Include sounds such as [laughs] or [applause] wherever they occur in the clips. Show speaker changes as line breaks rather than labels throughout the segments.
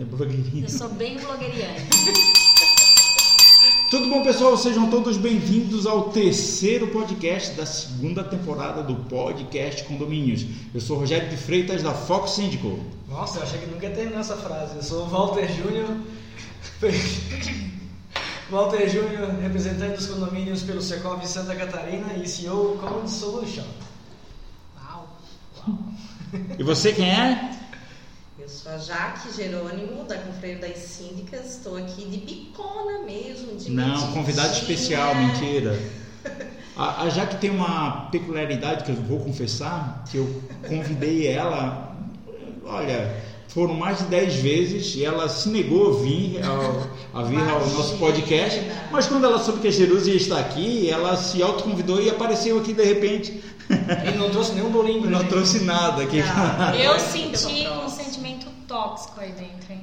É blogueirinha.
Eu sou bem blogueiriana.
Tudo bom, pessoal? Sejam todos bem-vindos ao terceiro podcast da segunda temporada do podcast Condomínios. Eu sou Rogério de Freitas, da Fox Síndico.
Nossa, eu achei que nunca ia terminar essa frase. Eu sou o Walter Júnior, [laughs] Walter Júnior, representante dos condomínios pelo Secov Santa Catarina e CEO Common Solution.
Uau.
E você quem é?
Eu sou a Jaque Jerônimo, da Confreio das Síndicas. Estou aqui de bicona mesmo, de
Não, convidado especial, mentira. [laughs] A, a Jaque tem uma peculiaridade que eu vou confessar, que eu convidei ela, olha, foram mais de 10 vezes e ela se negou a vir ao, a vir ao nosso podcast, mas quando ela soube que a Jerusa ia estar aqui, ela se autoconvidou e apareceu aqui de repente.
Ele não trouxe nenhum bolinho
Não
gente.
trouxe nada aqui.
Não.
Eu [laughs] senti um tóxico aí dentro, hein?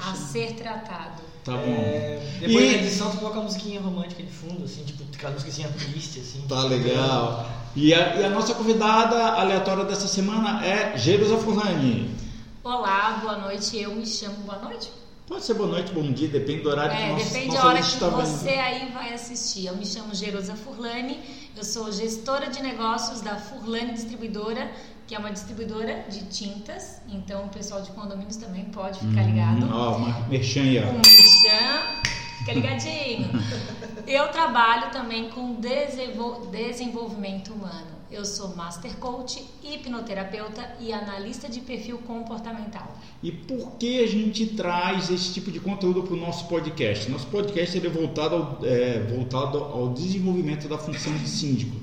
A ser tratado.
Tá bom.
É, depois
E-
na edição tu coloca uma musiquinha romântica de fundo, assim, tipo aquela musiquinha triste, assim.
Tá legal. E a, e a nossa convidada aleatória dessa semana é Jerusa Furlani.
Olá, boa noite. Eu me chamo. Boa noite?
Pode ser boa noite, bom dia, depende do horário que
É,
nosso,
depende
nossa
da hora que
vendo.
você aí vai assistir. Eu me chamo Jerusa Furlani, eu sou gestora de negócios da Furlani Distribuidora, que é uma distribuidora de tintas. Então o pessoal de condomínios também pode ficar ligado.
Hum, Ó, uma merchan aí,
Um
ó.
merchan, fica ligadinho. [laughs] Eu trabalho também com desenvol- desenvolvimento humano. Eu sou Master Coach, hipnoterapeuta e analista de perfil comportamental.
E por que a gente traz esse tipo de conteúdo para o nosso podcast? Nosso podcast é voltado ao, é, voltado ao desenvolvimento da função de síndico.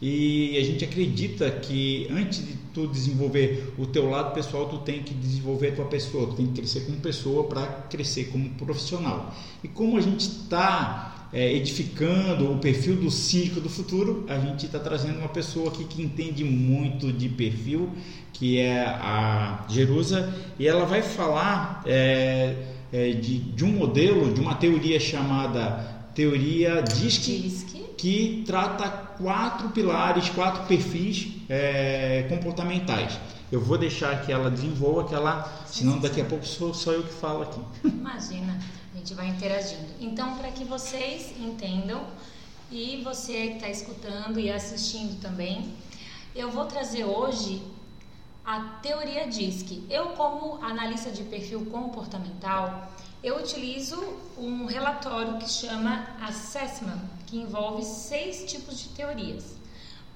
E a gente acredita que antes de tu desenvolver o teu lado pessoal, tu tem que desenvolver a tua pessoa, tu tem que crescer como pessoa para crescer como profissional. E como a gente está edificando o perfil do síndico do futuro, a gente está trazendo uma pessoa aqui que entende muito de perfil, que é a Jerusa, e ela vai falar é, é, de, de um modelo, de uma teoria chamada teoria DISC,
Diz que
trata quatro pilares, quatro perfis é, comportamentais. Eu vou deixar que ela desenvolva, que ela, senão daqui a pouco sou só eu que falo aqui.
Imagina, a gente vai interagindo. Então, para que vocês entendam e você que está escutando e assistindo também, eu vou trazer hoje a teoria DISC. Eu, como analista de perfil comportamental, eu utilizo um relatório que chama Assessment, que envolve seis tipos de teorias.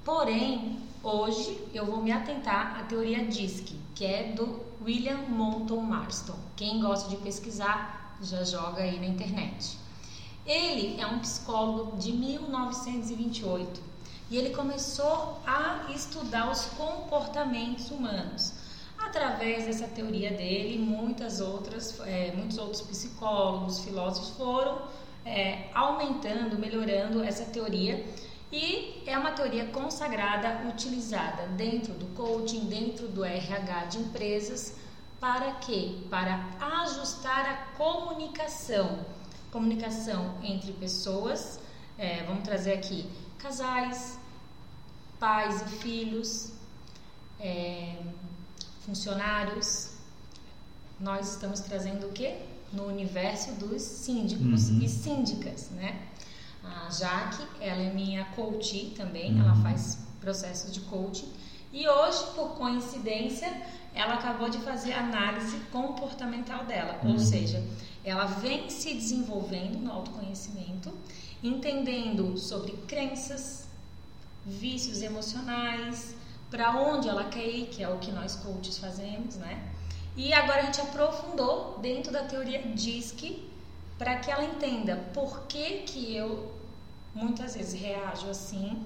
Porém, hoje eu vou me atentar à teoria DISC, que é do William Monton Marston. Quem gosta de pesquisar já joga aí na internet. Ele é um psicólogo de 1928 e ele começou a estudar os comportamentos humanos. Através dessa teoria dele, muitas outras, é, muitos outros psicólogos, filósofos foram é, aumentando, melhorando essa teoria e é uma teoria consagrada, utilizada dentro do coaching, dentro do RH de empresas, para quê? Para ajustar a comunicação. Comunicação entre pessoas, é, vamos trazer aqui casais, pais e filhos, é, funcionários. Nós estamos trazendo o quê? No universo dos síndicos
Uhum.
e síndicas, né? A Jaque, ela é minha coach também,
Uhum.
ela faz processos de coaching. E hoje, por coincidência, ela acabou de fazer a análise comportamental dela,
Uhum.
ou seja, ela vem se desenvolvendo no autoconhecimento, entendendo sobre crenças, vícios emocionais, para onde ela quer ir, que é o que nós coaches fazemos, né? E agora a gente aprofundou dentro da teoria DISC para que ela entenda por que, que eu muitas vezes reajo assim,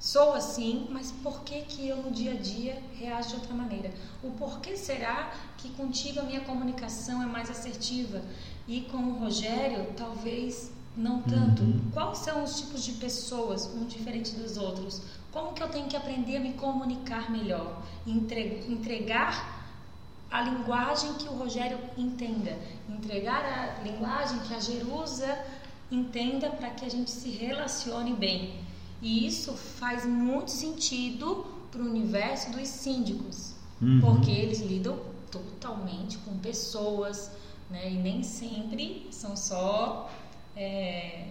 sou assim, mas por que, que eu no dia a dia reajo de outra maneira? O porquê será que contigo a minha comunicação é mais assertiva e com o Rogério talvez não tanto?
Uhum.
Quais são os tipos de pessoas, um diferente dos outros? Como que eu tenho que aprender a me comunicar melhor? Entre- entregar a linguagem que o Rogério entenda, entregar a linguagem que a Jerusa entenda para que a gente se relacione bem. E isso faz muito sentido para o universo dos síndicos,
Uhum.
porque eles lidam totalmente com pessoas, né? E nem sempre são só é,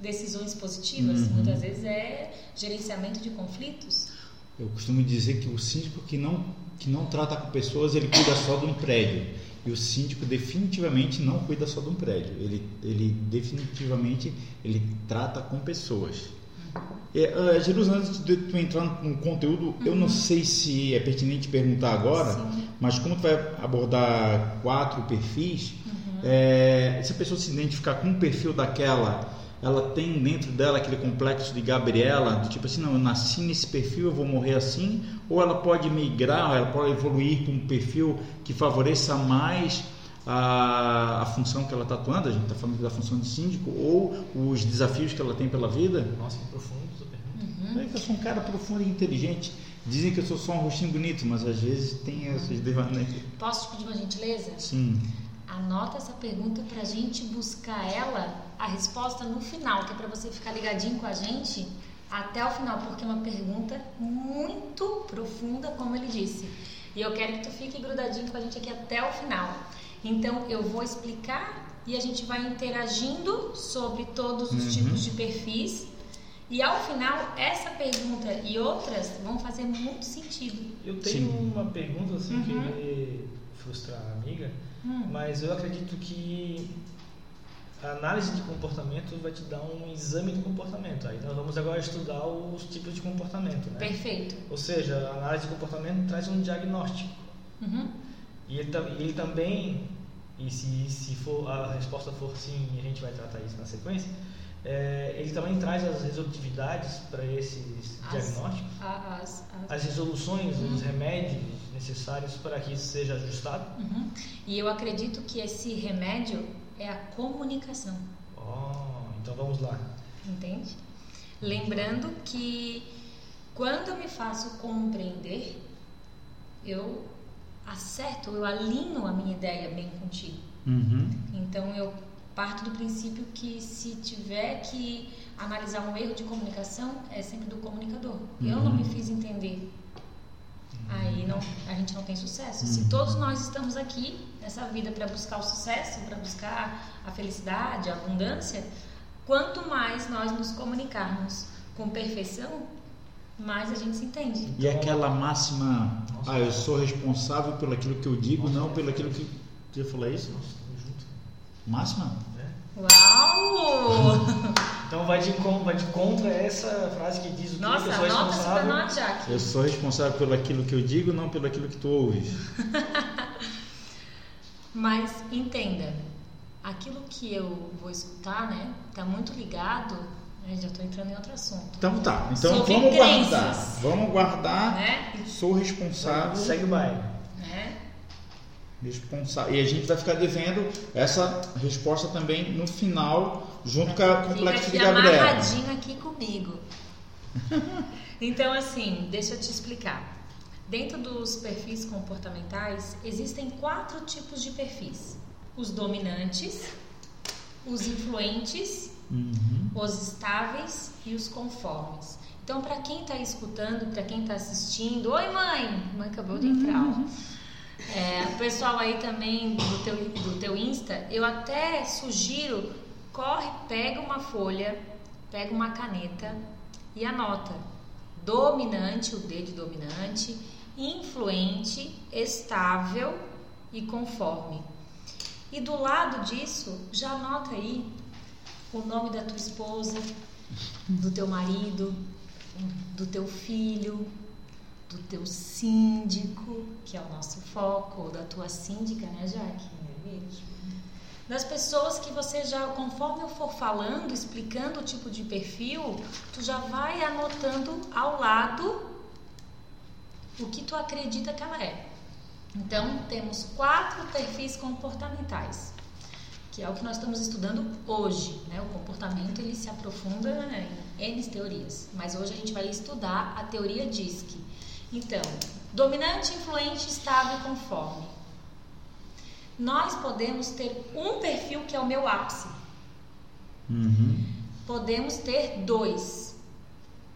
decisões positivas.
Uhum.
Muitas vezes é gerenciamento de conflitos.
Eu costumo dizer que o síndico que não, que não trata com pessoas, ele cuida só de um prédio. E o síndico definitivamente não cuida só de um prédio. Ele, ele definitivamente ele trata com pessoas. É, uh, Jerusalém, antes de tu entrar no conteúdo, eu não sei se é pertinente perguntar agora,
Sim.
mas como tu vai abordar quatro perfis, é, se a pessoa se identificar com um perfil daquela, ela tem dentro dela aquele complexo de Gabriela, do tipo assim, não, eu nasci nesse perfil, eu vou morrer assim, ou ela pode migrar, ela pode evoluir para um perfil que favoreça mais a, a função que ela está atuando, a gente está falando da função de síndico, ou os desafios que ela tem pela vida.
Nossa, que profundo essa pergunta.
Uhum.
É eu sou um cara profundo e inteligente. Dizem que eu sou só um rostinho bonito, mas às vezes tem esses devaneios.
Posso te pedir uma gentileza?
Sim.
Anota essa pergunta para a gente buscar ela, a resposta no final, que é para você ficar ligadinho com a gente até o final, porque é uma pergunta muito profunda, como ele disse. E eu quero que tu fique grudadinho com a gente aqui até o final. Então eu vou explicar e a gente vai interagindo sobre todos os
Uhum.
tipos de perfis. E ao final, essa pergunta e outras vão fazer muito sentido.
Eu tenho
Sim.
uma pergunta assim que
Uhum.
vai frustrar a amiga,
Hum.
mas eu acredito que a análise de comportamento vai te dar um exame de comportamento. Aí nós vamos agora estudar os tipos de comportamento, né?
Perfeito.
Ou seja, a análise de comportamento traz um diagnóstico.
Uhum.
E ele, ele também, e se, se for a resposta for sim, a gente vai tratar isso na sequência, é, ele também traz as resolutividades para esses
As-
diagnósticos,
A- As, as-
as resoluções,
Uhum.
os remédios necessários para que isso seja ajustado.
Uhum. E eu acredito que esse remédio é a comunicação,
Oh, então vamos lá.
entende? Lembrando que quando eu me faço compreender, eu acerto, eu alinho a minha ideia bem contigo.
Uhum.
Então eu parto do princípio que se tiver que analisar um erro de comunicação, é sempre do comunicador. Eu não
Uhum.
me fiz entender. Aí não, a gente não tem sucesso. Se
Uhum.
todos nós estamos aqui nessa vida para buscar o sucesso, para buscar a felicidade, a abundância, quanto mais nós nos comunicarmos com perfeição, mais a gente se entende.
E aquela máxima, ah, eu sou responsável pelo aquilo que eu digo, não pelo aquilo que. Você falou isso?
Nossa.
Máxima?
né?
Uau! [laughs]
Então vai de, vai de contra essa frase que diz o que
Nossa,
eu sou responsável.
nós, Jaque.
Eu sou responsável pelo aquilo que eu digo, não pelo aquilo que tu ouves. [laughs]
Mas entenda, aquilo que eu vou escutar, né, tá muito ligado, né, já estou entrando em outro assunto,
Então tá, então
Sobre
vamos
crenças.
guardar. Vamos guardar.
né,
Sou responsável.
Segue o baile.
Responsável. E a gente vai ficar devendo essa resposta também no final, junto com a
Fica
complexo de Gabriela.
amarradinho aqui comigo. [laughs] então, assim, deixa eu te explicar. Dentro dos perfis comportamentais, existem quatro tipos de perfis: os dominantes, os influentes,
Uhum.
os estáveis e os conformes. Então, para quem está escutando, para quem está assistindo, oi mãe, mãe acabou de entrar. ó. É, o pessoal aí também do teu, do teu Insta, eu até sugiro, corre, pega uma folha, pega uma caneta e anota. Dominante, o D de dominante, influente, estável e conforme. E do lado disso, já anota aí o nome da tua esposa, do teu marido, do teu filho, do teu síndico, que é o nosso foco, ou da tua síndica, né, Jaque? Das pessoas que você já, conforme eu for falando, explicando o tipo de perfil, tu já vai anotando ao lado o que tu acredita que ela é. Então, temos quatro perfis comportamentais que é o que nós estamos estudando hoje. Né? O comportamento ele se aprofunda né, em N teorias, mas hoje a gente vai estudar a teoria DISC. Então, dominante, influente, estável e conforme. Nós podemos ter um perfil que é o meu ápice,
Uhum.
podemos ter dois,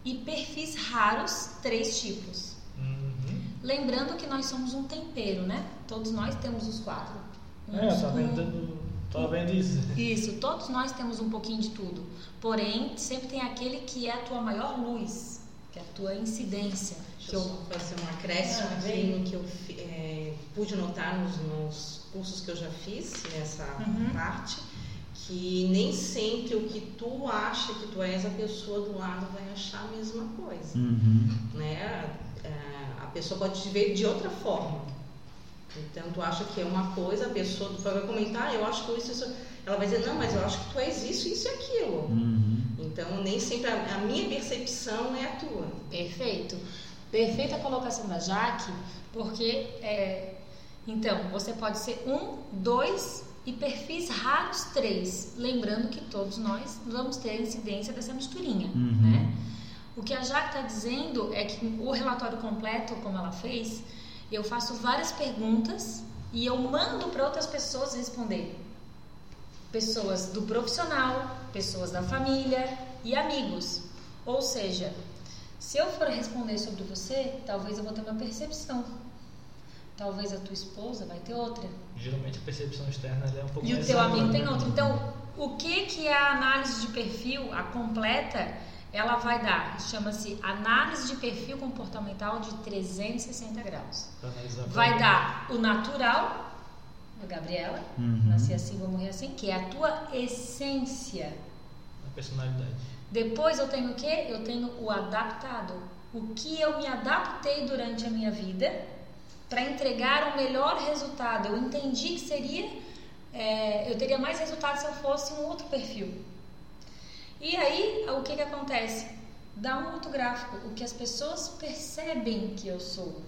e perfis raros, três tipos.
Uhum.
Lembrando que nós somos um tempero, né? Todos nós temos os quatro.
É, eu tava
Um-
vendo, tava vendo isso.
Isso, todos nós temos um pouquinho de tudo. Porém, sempre tem aquele que é a tua maior luz, que é a tua incidência. Que
eu só fazer um acréscimo
Ah,
aqui no que eu é, pude notar nos, nos cursos que eu já fiz nessa
Uhum.
parte, que nem sempre o que tu acha que tu és, a pessoa do lado vai achar a mesma coisa.
Uhum.
Né? É, A pessoa pode te ver de outra forma. Então tu acha que é uma coisa, a pessoa tu vai comentar, "Ah, eu acho que isso, isso. Ela vai dizer, não, mas eu acho que tu és isso, isso e aquilo.
Uhum.
Então nem sempre a, a minha percepção é a tua.
perfeito. Perfeita colocação da Jaque, porque é, então você pode ser um, dois e perfis raros três. Lembrando que todos nós vamos ter a incidência dessa misturinha,
Uhum.
né? O que a Jaque está dizendo é que o relatório completo, como ela fez, eu faço várias perguntas e eu mando para outras pessoas responder. Pessoas do profissional, pessoas da família e amigos. Ou seja, se eu for responder sobre você, talvez eu vou ter uma percepção. Talvez a tua esposa vai ter outra.
Geralmente a percepção externa é um pouco
E o
mais
teu
ampla,
amigo
né?
tem outro. Então, o que que é a análise de perfil, a completa, ela vai dar? Chama-se análise de perfil comportamental de 360 graus. Vai dar o natural, a Gabriela,
Uhum.
nasci assim, vou morrer assim, que é a tua essência.
a personalidade.
Depois eu tenho o quê? Eu tenho o adaptado. O que eu me adaptei durante a minha vida para entregar o melhor resultado. Eu entendi que seria, é, eu teria mais resultado se eu fosse um outro perfil. E aí, o que que acontece? Dá um outro gráfico, o que as pessoas percebem que eu sou.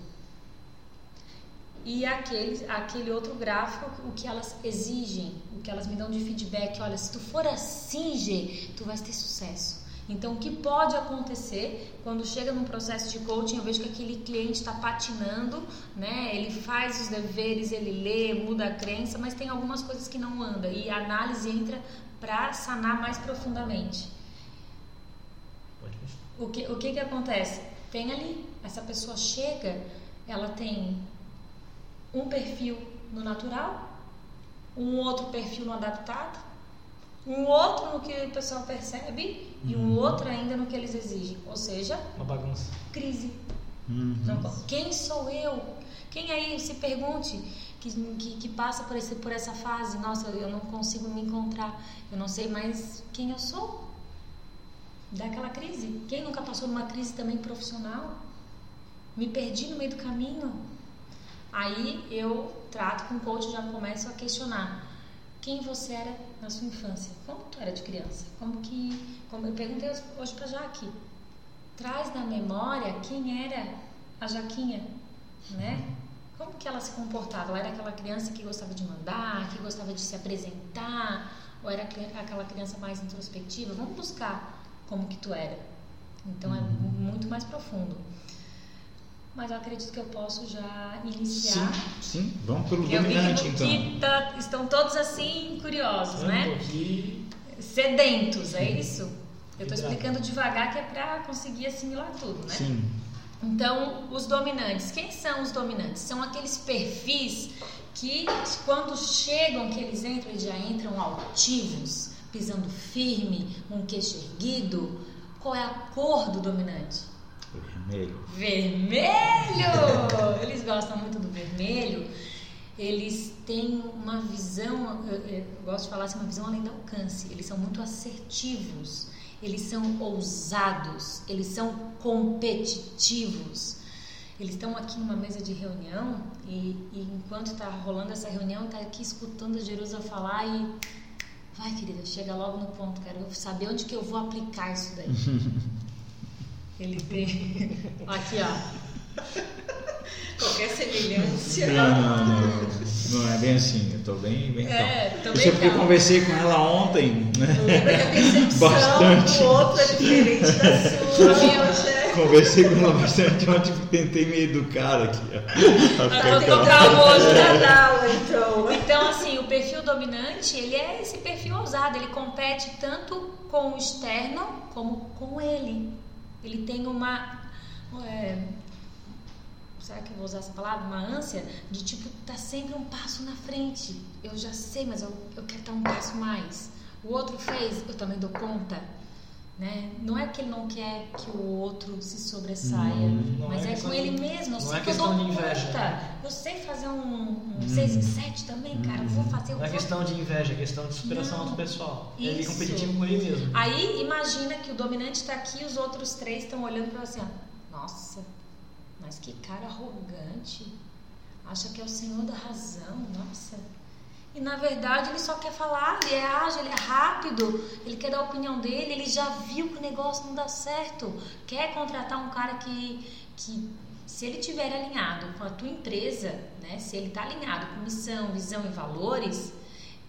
E aquele, aquele outro gráfico, o que elas exigem, o que elas me dão de feedback. Olha, se tu for assim, G, tu vais ter sucesso. Então, o que pode acontecer quando chega num processo de coaching, eu vejo que aquele cliente está patinando, né? Ele faz os deveres, ele lê, muda a crença, mas tem algumas coisas que não andam. E a análise entra para sanar mais profundamente. O que, o que que acontece? Tem ali, essa pessoa chega, ela tem um perfil no natural, um outro perfil no adaptado, um outro no que o pessoal percebe e um outro ainda no que eles exigem. Ou seja,
Uma bagunça.
crise.
Uhum.
Não po- quem sou eu? Quem aí se pergunte que, que, que passa por, esse, por essa fase? Nossa, eu não consigo me encontrar, eu não sei mais quem eu sou. Daquela crise. Quem nunca passou numa crise também profissional? Me perdi no meio do caminho. Aí eu trato com o coach, já começo a questionar quem você era na sua infância, como tu era de criança, como que, como eu perguntei hoje para Jaque, traz na memória quem era a Jaquinha, né? Como que ela se comportava? Ela era aquela criança que gostava de mandar, que gostava de se apresentar, ou era aquela criança mais introspectiva? Vamos buscar como que tu era. Então é muito mais profundo. Mas eu acredito que eu posso já iniciar.
Sim, sim. Vamos pelo
Eu
dominante,
que,
então.
que tá- estão todos assim curiosos,
Eu
né?
aqui.
Sedentos, é isso? Eu estou explicando devagar que é para conseguir assimilar tudo, né?
Sim.
Então, os dominantes. Quem são os dominantes? São aqueles perfis que, quando chegam, que eles entram, eles já entram altivos, pisando firme, um queixo erguido. Qual é a cor do dominante?
Vermelho.
Vermelho! Eles gostam muito do vermelho. Eles têm uma visão, eu, eu gosto de falar assim, uma visão além do alcance. Eles são muito assertivos, eles são ousados, eles são competitivos. Eles estão aqui numa mesa de reunião e, e enquanto está rolando essa reunião, está aqui escutando a Jerusa falar e vai, querida, chega logo no ponto, quero saber onde que eu vou aplicar isso daí. [laughs] Ele tem [laughs] aqui, ó.
Qualquer semelhança.
Não, não, não. Não é bem assim. Eu tô bem, bem
É,
calmo.
tô
Isso
bem
é porque eu conversei com ela ontem, né?
Lembra que a percepção [laughs]
Bastante.
do outro é diferente da sua.
A [laughs] minha-
Roger.
Conversei com ela bastante ontem, tentei me educar aqui. ó. Calmo
hoje, né?
Nadala, então.
Então, assim, o perfil dominante, ele é esse perfil ousado, ele compete tanto com o externo como com ele. Ele tem uma. é, será que eu vou usar essa palavra? Uma ânsia de tipo, tá sempre um passo na frente. Eu já sei, mas eu, eu quero estar um passo mais. O outro fez, eu também dou conta. Né? Não é que ele não quer que o outro se sobressaia,
Hum, Não
mas
é
é, com ele
de-
mesmo. Eu
não
sei
é
que eu dou
questão de inveja,
conta.
né?
Eu sei fazer um 6 em 7 também, cara. Eu vou fazer, eu
Não é questão de inveja, é questão de superação
Não.
autopessoal. Ele é competitivo com ele mesmo.
Aí imagina que o dominante está aqui e os outros três estão olhando para você. ó, Nossa, mas que cara arrogante. Acha que é o senhor da razão. Nossa. E na verdade ele só quer falar, ele é ágil, ele é rápido, ele quer dar a opinião dele, ele já viu que o negócio não dá certo. Quer contratar um cara que, que se ele tiver alinhado com a tua empresa, né? Se ele está alinhado com missão, visão e valores,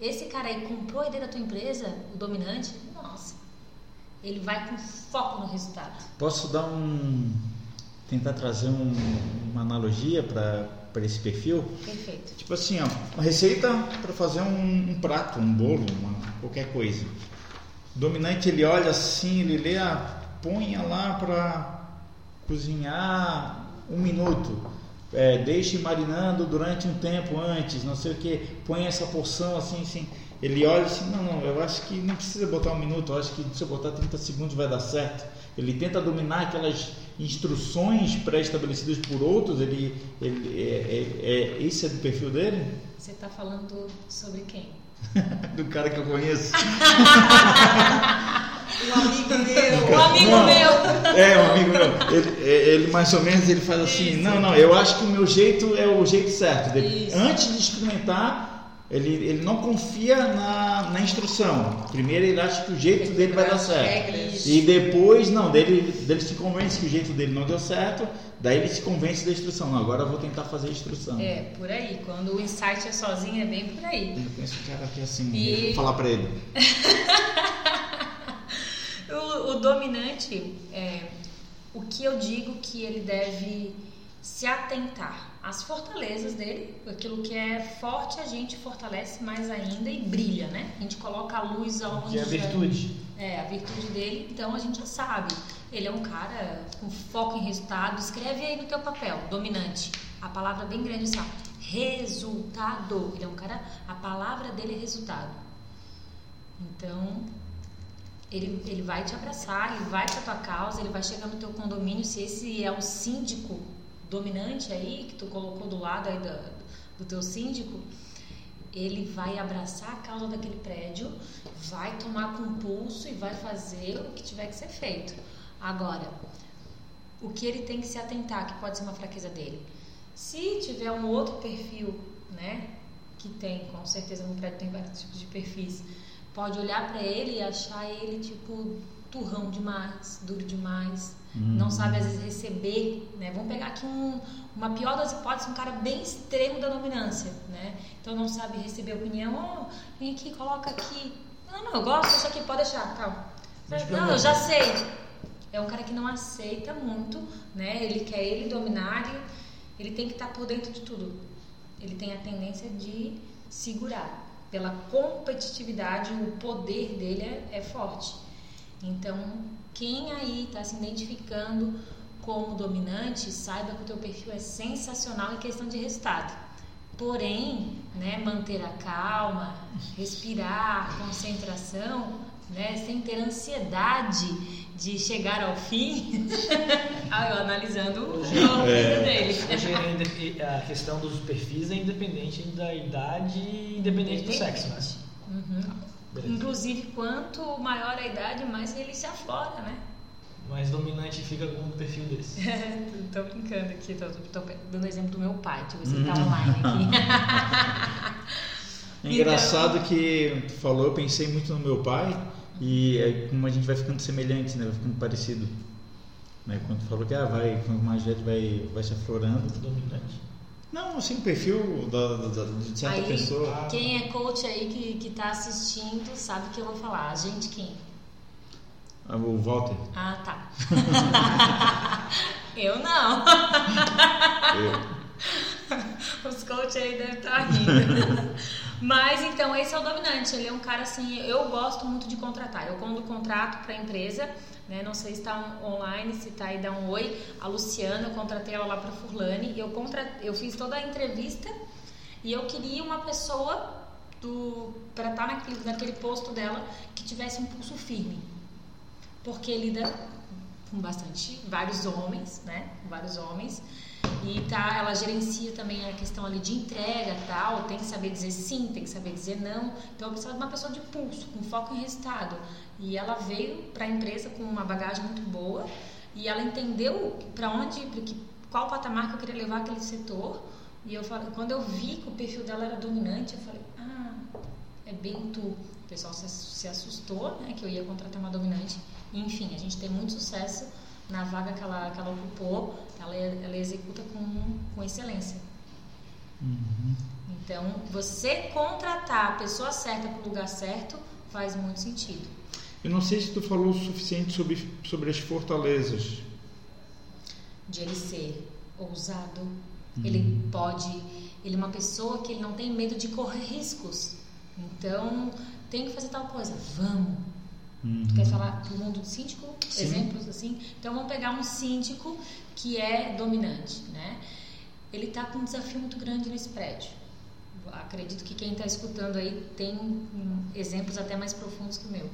esse cara aí comprou a ideia da tua empresa, o dominante, nossa, ele vai com foco no resultado.
Posso dar um. tentar trazer um- uma analogia para esse perfil?
Perfeito.
Tipo assim, ó, uma receita para fazer um, um prato, um bolo, uma, qualquer coisa. O dominante ele olha assim, ele lê, ah, ponha lá para cozinhar um minuto. É, deixe marinando durante um tempo antes, não sei o que, põe essa porção assim, assim. Ele olha assim, não, não, eu acho que não precisa botar um minuto, eu acho que se eu botar 30 segundos vai dar certo. Ele tenta dominar aquelas instruções pré-estabelecidas por outros, ele, ele é, é, é- esse é do perfil dele?
Você está falando sobre quem? [laughs]
Do cara que eu conheço. [laughs]
Um amigo meu.
O amigo
Não.
meu!
É, um amigo meu. Ele, ele mais ou menos ele faz assim,
Isso.
não, não, eu acho que o meu jeito é o jeito certo. dele.
Isso.
Antes de experimentar, ele, ele não confia na, na instrução. Primeiro ele acha que o jeito dele vai dar certo. E depois, não, dele, dele se convence que o jeito dele não deu certo, daí ele se convence da instrução. Não, agora eu vou tentar fazer a instrução.
É, por aí. Quando o insight é sozinho, é bem por aí.
Eu conheço o cara aqui assim,
E-
vou falar pra ele. [laughs]
O, o dominante, é, o que eu digo que ele deve se atentar às fortalezas dele, aquilo que é forte a gente fortalece mais ainda e brilha, né? A gente coloca a luz aonde
Que é a virtude.
É, a virtude dele, então a gente já sabe. Ele é um cara com foco em resultado. Escreve aí no teu papel, dominante. A palavra bem grande assim, ó, resultado. Ele é um cara, a palavra dele é resultado. Então, ele, ele vai te abraçar, ele vai pra tua causa, ele vai chegar no teu condomínio. Se esse é o síndico dominante aí, que tu colocou do lado aí da- do teu síndico, ele vai abraçar a causa daquele prédio, vai tomar com pulso e vai fazer o que tiver que ser feito. Agora, o que ele tem que se atentar, que pode ser uma fraqueza dele. Se tiver um outro perfil, né, que tem, com certeza no prédio tem vários tipos de perfis, pode olhar para ele e achar ele tipo turrão demais, duro demais, não sabe às vezes receber, né? Vamos pegar aqui um, uma pior das hipóteses, um cara bem extremo da dominância, né? Então não sabe receber opinião, ó, vem aqui, coloca aqui. Não, não, eu gosto, isso aqui pode deixar, tal.
Mas
Não, eu já sei. É um cara que não aceita muito, né? Ele quer ele dominar, ele, ele tem que estar por dentro de tudo. Ele tem a tendência de segurar. Pela competitividade, o poder dele é, é forte. Então, quem aí está se identificando como dominante, saiba que o teu perfil é sensacional em questão de resultado. Porém, né, manter a calma, respirar, concentração, né, sem ter ansiedade de chegar ao fim. [laughs] ah, eu analisando o jogo dele.
Hoje é a questão dos perfis é independente da idade e independente do sexo, né?
Uhum.
Beleza.
Inclusive, quanto maior a idade, mais ele se aflora, né?
Mas dominante fica com um perfil desse. [laughs]
tô brincando aqui, tô, tô dando exemplo do meu pai, se ele tá online aqui. [laughs]
É engraçado que tu falou, eu pensei muito no meu pai e é como a gente vai ficando semelhante, né? Vai ficando parecido. Né? Quando tu falou que ah, vai, quanto mais velho vai, vai se aflorando.
Dominante.
Não, assim, o perfil da, da- de certa
Aí,
pessoa.
quem é coach aí que, que tá assistindo sabe o que eu vou falar. A gente quem?
Ah, O Walter.
Ah, tá. [laughs] eu não.
Eu-
Os coaches aí devem estar rindo. Mas então esse é o dominante. Ele é um cara assim, eu gosto muito de contratar. Eu quando contrato para a empresa, né, não sei se está online, se está aí, dá um oi. A Luciana, eu contratei ela lá para Furlane. Eu, contra, eu fiz toda a entrevista e eu queria uma pessoa para estar tá naquele, naquele posto dela que tivesse um pulso firme. Porque lida com bastante, vários homens, né? Vários homens. E tá, ela gerencia também a questão ali de entrega tal, tem que saber dizer sim, tem que saber dizer não. Então eu precisava de uma pessoa de pulso, com foco em resultado. E ela veio para a empresa com uma bagagem muito boa e ela entendeu para onde, pra que, qual patamar que eu queria levar aquele setor. E eu falei, quando eu vi que o perfil dela era dominante, eu falei, ah, é bem tu. O pessoal se assustou, né, que eu ia contratar uma dominante. Enfim, a gente tem muito sucesso na vaga que ela, que ela ocupou, ela, ela executa com, com excelência. Uhum. Então, você contratar a pessoa certa para o lugar certo faz muito sentido.
Eu não sei se tu falou o suficiente sobre, sobre as fortalezas.
De ele ser ousado, uhum. ele pode, ele é uma pessoa que ele não tem medo de correr riscos. Então, tem que fazer tal coisa, vamos Uhum. Quer falar do mundo do síndico? Sim. Exemplos assim? Então vamos pegar um síndico que é dominante, né? Ele está com um desafio muito grande nesse prédio. Acredito que quem está escutando aí tem exemplos até mais profundos que o meu,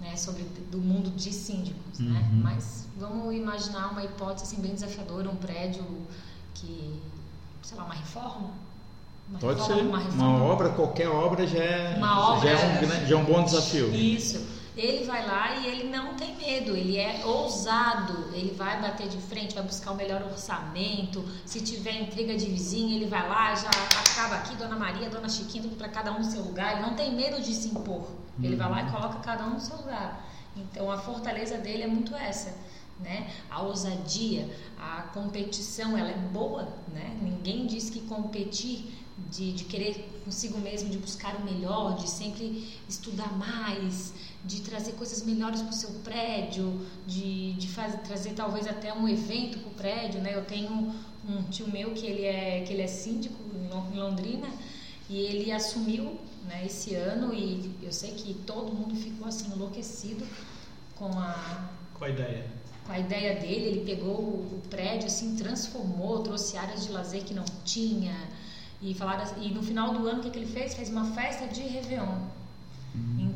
né? Sobre do mundo de síndicos, né? uhum. né? Mas vamos imaginar uma hipótese assim, bem desafiadora, um prédio que, sei lá, uma reforma,
uma Pode reforma, ser. Uma, uma, obra, qualquer obra já é, obra, já, é um, já é um bom desafio.
Isso ele vai lá e ele não tem medo, ele é ousado, ele vai bater de frente, vai buscar o melhor orçamento. Se tiver intriga de vizinho, ele vai lá, já acaba aqui, Dona Maria, Dona Chiquinha, para cada um no seu lugar. Ele não tem medo de se impor, ele vai lá e uhum. coloca cada um no seu lugar. Então a fortaleza dele é muito essa. Né? A ousadia, a competição, ela é boa, né? Ninguém diz que competir de, de querer consigo mesmo, de buscar o melhor, de sempre estudar mais, de trazer coisas melhores para o seu prédio, de, de fazer, trazer talvez até um evento para o prédio, né? Eu tenho um tio meu que ele é, que ele é síndico em Londrina e ele assumiu né, esse ano e eu sei que todo mundo ficou assim enlouquecido com a...
Com a ideia.
Com a ideia dele, ele pegou o prédio, assim, transformou, trouxe áreas de lazer que não tinha e, falaram, e no final do ano o que, que ele fez? Fez uma festa de Réveillon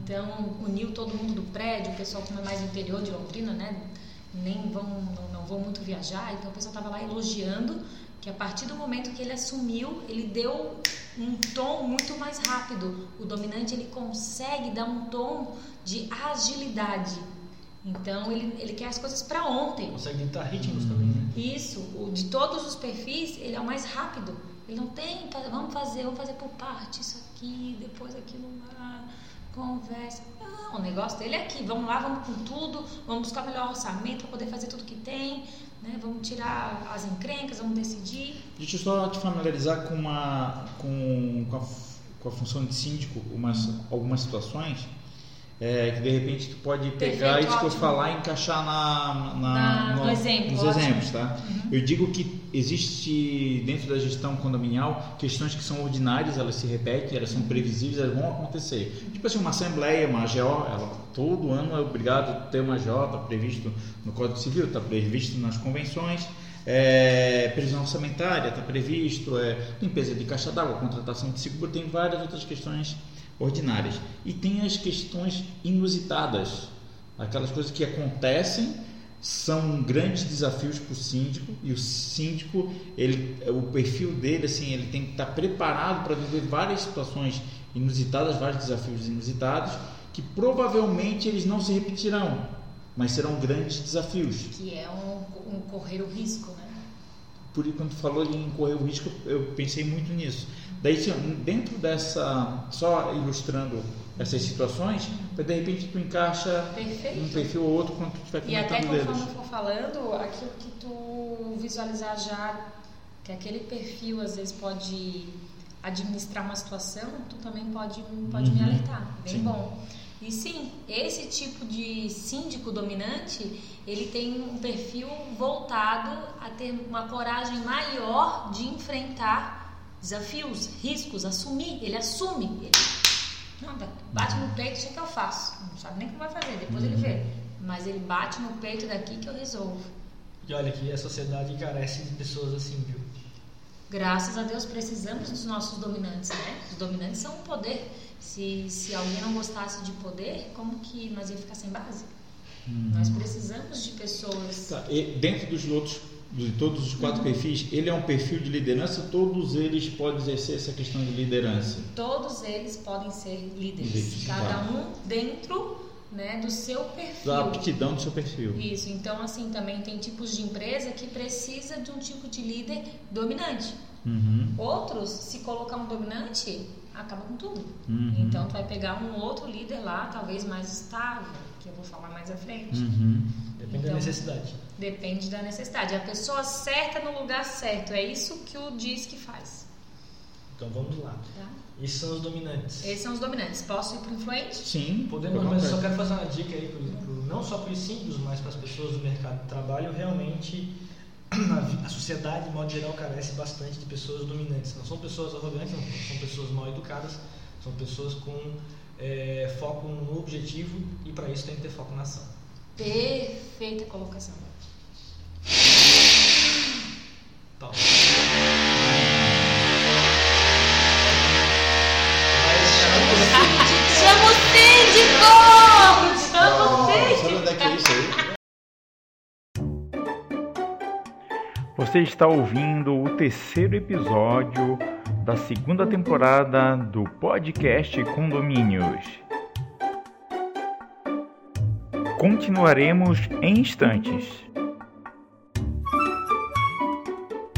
então, uniu todo mundo do prédio, o pessoal como é mais interior de Londrina, né? Nem vão, não, não vão muito viajar, então o pessoal estava lá elogiando que a partir do momento que ele assumiu, ele deu um tom muito mais rápido. O dominante ele consegue dar um tom de agilidade. Então ele, ele quer as coisas para ontem.
Consegue ditar ritmos também, né?
Isso, o, de todos os perfis, ele é o mais rápido. Ele não tem, vamos fazer, vamos fazer por parte, isso aqui, depois aquilo lá conversa. Não, o negócio dele é aqui. Vamos lá, vamos com tudo, vamos buscar o melhor orçamento para poder fazer tudo que tem, né? Vamos tirar as encrencas, vamos decidir.
Deixa eu só te familiarizar com uma com, com, a, com a função de síndico, umas, algumas situações é, que de repente tu pode pegar Perfeito, e tu falar e encaixar na, na,
na no, no exemplo,
nos ótimo. exemplos, tá? Uhum. Eu digo que existe dentro da gestão condominial questões que são ordinárias, elas se repetem, elas são previsíveis, elas vão acontecer. Tipo assim, uma assembleia, uma GO, ela todo ano é obrigado a ter uma GO, está previsto no Código Civil, está previsto nas convenções. É, previsão orçamentária está previsto, é, limpeza de caixa d'água, contratação de seguro, tem várias outras questões ordinárias. E tem as questões inusitadas, aquelas coisas que acontecem, são grandes desafios para o síndico e o síndico, ele, o perfil dele, assim, ele tem que estar preparado para viver várias situações inusitadas, vários desafios inusitados, que provavelmente eles não se repetirão, mas serão grandes desafios.
Que é um, um correr o risco, né?
Por quando falou em correr o risco, eu pensei muito nisso Daí, dentro dessa, só ilustrando essas situações, de repente tu encaixa Perfeito. um perfil ou outro quando tu estiver
comentando E até conforme eu for falando, aquilo que tu visualizar já, que aquele perfil às vezes pode administrar uma situação, tu também pode, pode uhum. me alertar. Bem sim. bom. E sim, esse tipo de síndico dominante, ele tem um perfil voltado a ter uma coragem maior de enfrentar desafios, riscos, assumir. Ele assume. Ele não, bate no peito, isso é que eu faço. Não sabe nem o que vai fazer, depois ele vê. Mas ele bate no peito daqui que eu resolvo.
E olha que a sociedade carece de pessoas assim, viu?
Graças a Deus precisamos dos nossos dominantes, né? Os dominantes são um poder. Se, se alguém não gostasse de poder, como que nós ia ficar sem base? Nós precisamos de pessoas.
Tá, e dentro dos outros, de todos os quatro perfis, ele é um perfil de liderança, todos eles podem exercer essa questão de liderança.
Todos eles podem ser líderes. Cada um dentro né, do seu perfil.
Da aptidão do seu perfil.
Isso, então assim, também tem tipos de empresa que precisa de um tipo de líder dominante.
Uhum.
Outros, se colocar um dominante, acaba com tudo.
Uhum.
Então tu vai pegar um outro líder lá, talvez mais estável, que eu vou falar mais à frente.
Uhum.
Depende
Então-
da necessidade.
Depende da necessidade. A pessoa certa no lugar certo. É isso que o diz que faz.
Então vamos lá.
Tá?
Esses são os dominantes.
Esses são os dominantes. Posso ir para o influente?
Sim,
Podemos, mas eu só quero fazer uma dica aí, pro, pro- não só para os símbolos, mas para as pessoas do mercado de trabalho. Realmente, a, sociedade, de modo geral, carece bastante de pessoas dominantes. Não são pessoas arrogantes, não são pessoas mal educadas, são pessoas com é, foco no objetivo e para isso tem que ter foco na ação.
Perfeita colocação.
Tal.
Você está ouvindo o terceiro episódio da segunda temporada do podcast Condomínios. Continuaremos em instantes.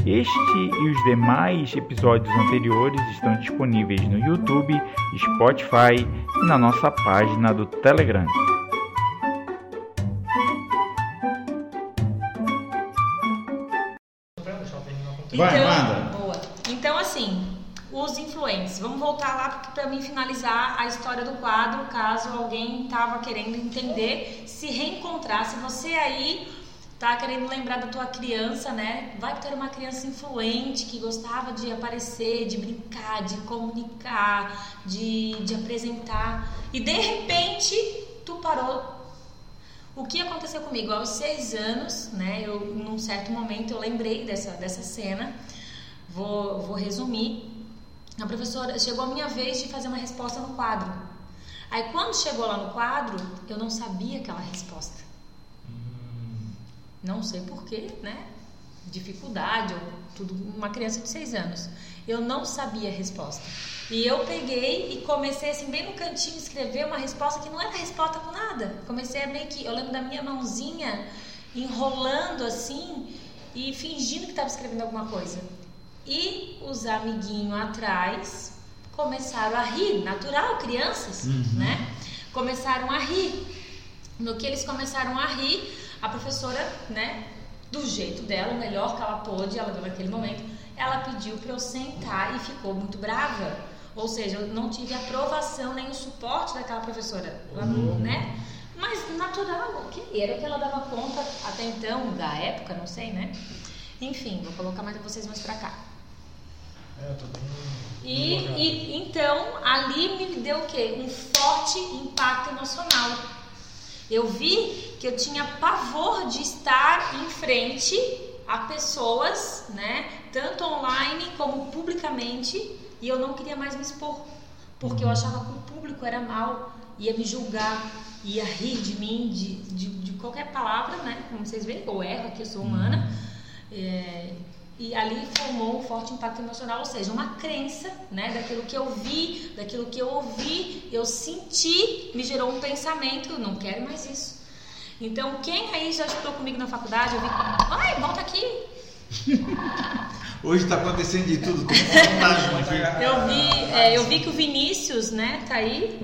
Este e os demais episódios anteriores estão disponíveis no YouTube, Spotify e na nossa página do Telegram.
Vai,
então,
manda.
Boa. Então, assim, os influentes. Vamos voltar lá para mim finalizar a história do quadro, caso alguém estava querendo entender, se reencontrar. Se você aí tá querendo lembrar da tua criança, né? Vai que tu era uma criança influente, que gostava de aparecer, de brincar, de comunicar, de, de apresentar. E de repente, tu parou o que aconteceu comigo aos seis anos, né? Eu, num certo momento, eu lembrei dessa, dessa cena. Vou, vou resumir. A professora chegou a minha vez de fazer uma resposta no quadro. Aí, quando chegou lá no quadro, eu não sabia aquela resposta. Não sei porquê, né? Dificuldade ou tudo. Uma criança de seis anos. Eu não sabia a resposta. E eu peguei e comecei assim, bem no cantinho, escrever uma resposta que não era resposta com nada. Comecei a meio que. Eu lembro da minha mãozinha enrolando assim e fingindo que estava escrevendo alguma coisa. E os amiguinhos atrás começaram a rir, natural, crianças, né? Começaram a rir. No que eles começaram a rir, a professora, né, do jeito dela, o melhor que ela pôde, ela naquele momento, ela pediu para eu sentar e ficou muito brava. Ou seja, eu não tive aprovação nem o suporte daquela professora, não- né? Mas natural, ok, era o que ela dava conta até então, da época, não sei, né? Enfim, vou colocar mais vocês mais pra cá.
É, eu tô bem.
E, e então ali me deu o quê? Um forte impacto emocional. Eu vi que eu tinha pavor de estar em frente a pessoas, né, tanto online como publicamente, e eu não queria mais me expor, porque eu achava que o público era mal, ia me julgar, ia rir de mim, de, de, de qualquer palavra, né, como vocês veem, eu erro aqui, eu sou humana. É, e ali formou um forte impacto emocional, ou seja, uma crença, né, daquilo que eu vi, daquilo que eu ouvi, eu senti, me gerou um pensamento, eu não quero mais isso. Então, quem aí já estudou comigo na faculdade, eu vi, vai, volta aqui. [laughs]
Hoje está acontecendo de tudo, tem fantasma aqui.
Eu vi, é, eu vi que o Vinícius, né, tá aí.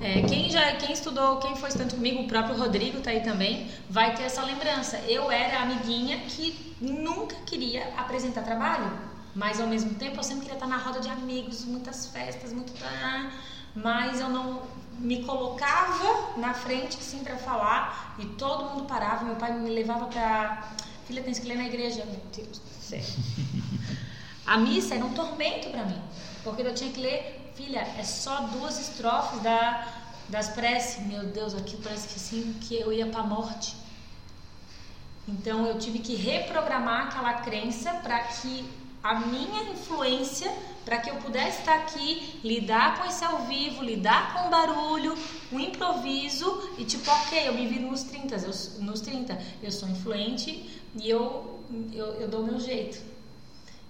É, quem já, quem estudou, quem foi estudante comigo, o próprio Rodrigo tá aí também, vai ter essa lembrança. Eu era a amiguinha que nunca queria apresentar trabalho, mas ao mesmo tempo eu sempre queria estar na roda de amigos, muitas festas, muito tá, mas eu não me colocava na frente sim para falar e todo mundo parava. Meu pai me levava para filha tem que ler na igreja, meu Deus do céu. [laughs] A missa era um tormento para mim, porque eu tinha que ler, filha, é só duas estrofes da, das preces. Meu Deus, aqui parece que assim que eu ia para a morte. Então eu tive que reprogramar aquela crença para que a minha influência, para que eu pudesse estar aqui, lidar com esse ao vivo, lidar com o barulho, o improviso e tipo, ok, eu me vi nos 30, eu, nos 30, eu sou influente e eu, eu, eu dou meu jeito.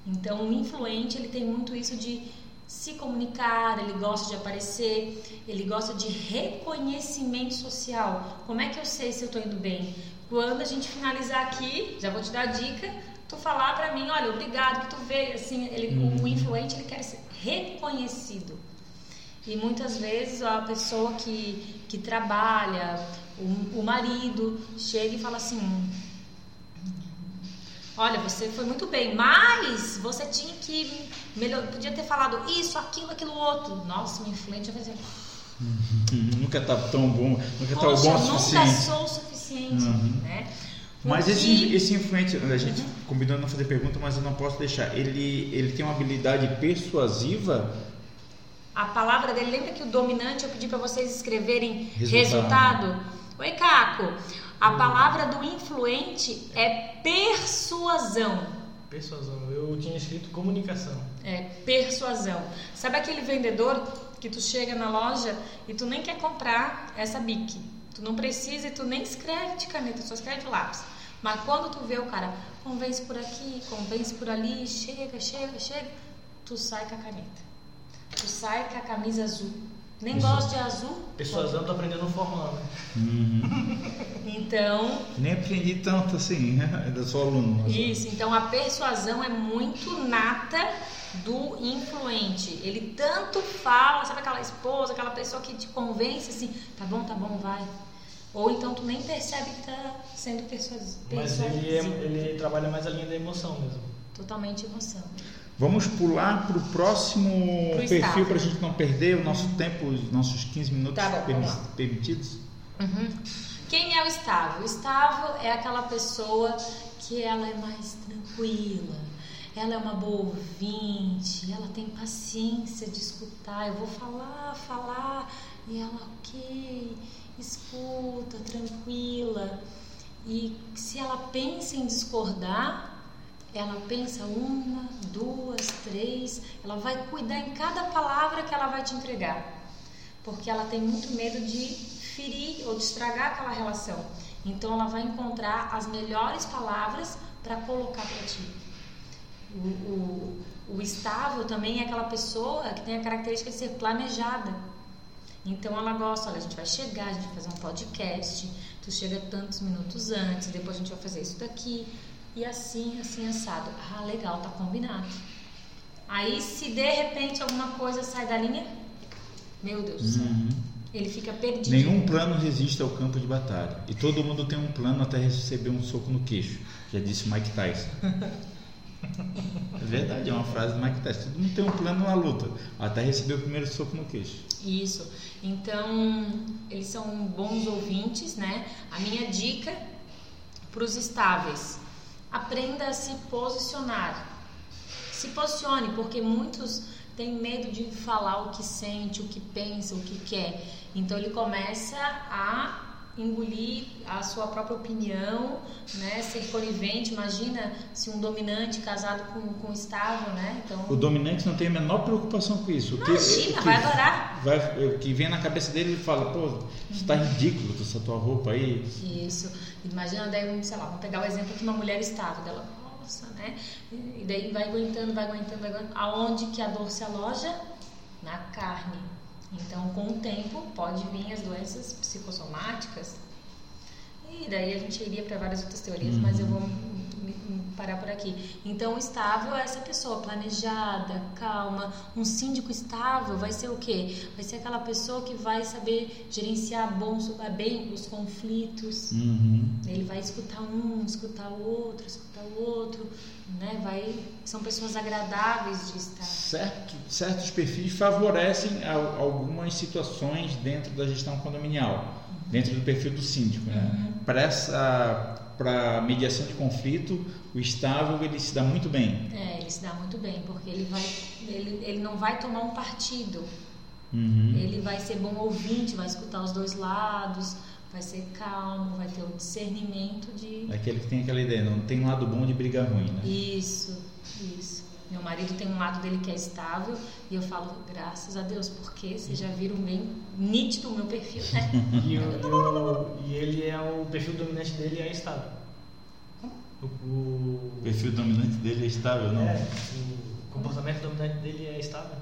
Então o influente ele tem muito isso de se comunicar, ele gosta de aparecer, ele gosta de reconhecimento social. Como é que eu sei se eu estou indo bem? Quando a gente finalizar aqui, já vou te dar a dica, tu falar para mim, olha, obrigado que tu veio, assim, ele, uhum. o influente ele quer ser reconhecido. E muitas vezes a pessoa que, que trabalha, o, o marido, chega e fala assim: Olha, você foi muito bem, mas você tinha que melhor, podia ter falado isso, aquilo, aquilo outro. Nossa, o influente vai fazer. [laughs]
nunca tá tão bom, nunca tá bom o suficiente.
Nunca sou o suficiente, uhum. né?
Mas esse, esse influente, a gente uhum. combinou não fazer pergunta, mas eu não posso deixar. Ele, ele tem uma habilidade persuasiva?
A palavra dele, lembra que o dominante eu pedi para vocês escreverem resultado? resultado? Oi, Caco. A palavra do influente é persuasão.
Persuasão. Eu tinha escrito comunicação.
É, persuasão. Sabe aquele vendedor que tu chega na loja e tu nem quer comprar essa bique? Tu não precisa e tu nem escreve de caneta, só escreve de lápis. Mas quando tu vê o cara, convence por aqui, convence por ali, chega, chega, chega, tu sai com a caneta. Tu sai com a camisa azul. Nem gosto de azul.
Persuasão tô aprendendo no formal, né?
Uhum. [laughs] então.
Nem aprendi tanto assim, [laughs] ainda sou aluno.
Isso, então a persuasão é muito nata do influente. Ele tanto fala, sabe aquela esposa, aquela pessoa que te convence assim, tá bom, tá bom, vai. Ou então tu nem percebe que está sendo persuasivo.
Mas ele, é, ele trabalha mais a linha da emoção mesmo.
Totalmente emoção.
Vamos pular para o próximo pro perfil para a gente não perder o nosso tempo, os nossos 15 minutos tá bom, permitidos.
Uhum. Quem é o estável? O estável é aquela pessoa que ela é mais tranquila, ela é uma boa ouvinte, ela tem paciência de escutar. Eu vou falar, falar, e ela, ok escuta, tranquila. E se ela pensa em discordar, ela pensa uma, duas, três, ela vai cuidar em cada palavra que ela vai te entregar, porque ela tem muito medo de ferir ou de estragar aquela relação. Então ela vai encontrar as melhores palavras para colocar para ti. O, o, o estável também é aquela pessoa que tem a característica de ser planejada. Então ela gosta, olha, a gente vai chegar, a gente vai fazer um podcast, tu chega tantos minutos antes, depois a gente vai fazer isso daqui, e assim, assim, assado. Ah, legal, tá combinado. Aí se de repente alguma coisa sai da linha, meu Deus do céu. Uhum. Ele fica perdido.
Nenhum plano resiste ao campo de batalha. E todo mundo tem um plano até receber um soco no queixo. Já disse Mike Tyson. [laughs] É verdade, é uma frase do Mike Tyson. Todo mundo tem um plano na luta, até receber o primeiro soco no queixo.
Isso. Então, eles são bons ouvintes, né? A minha dica para os estáveis: aprenda a se posicionar. Se posicione, porque muitos têm medo de falar o que sente, o que pensa, o que quer. Então, ele começa a engolir a sua própria opinião, né? Ser conivente. Imagina se um dominante casado com, com estável, né?
Então... O dominante não tem a menor preocupação com isso.
Imagina, que, vai adorar.
Vai, o que vem na cabeça dele, ele fala, pô, está ridículo essa tua roupa aí.
Isso. Imagina daí, sei lá, vamos pegar o exemplo de uma mulher estável dela. Nossa, né? E daí vai aguentando, vai aguentando, vai aguentando. Aonde que a dor se aloja? Na carne então, com o tempo, pode vir as doenças psicossomáticas. E daí a gente iria para várias outras teorias, uhum. mas eu vou parar por aqui. Então, estável é essa pessoa planejada, calma. Um síndico estável vai ser o quê? Vai ser aquela pessoa que vai saber gerenciar bom, bem os conflitos. Uhum. Ele vai escutar um, escutar o outro, escutar o outro, né? Vai, são pessoas agradáveis de estar.
Certo, certos perfis favorecem algumas situações dentro da gestão condominial, dentro do perfil do síndico, né? Uhum. Para essa para mediação de conflito, o estável ele se dá muito bem.
É, ele se dá muito bem, porque ele, vai, ele, ele não vai tomar um partido.
Uhum.
Ele vai ser bom ouvinte, vai escutar os dois lados, vai ser calmo, vai ter o discernimento de.
Aquele que tem aquela ideia, não tem um lado bom de briga ruim, né?
Isso, isso. Meu marido tem um lado dele que é estável e eu falo, graças a Deus, porque vocês já viram bem nítido o meu perfil, né?
E, [laughs] o- e o- e ele é o perfil dominante dele é estável. O, o-
O perfil dominante dele é estável, não?
é, o comportamento dominante dele é estável.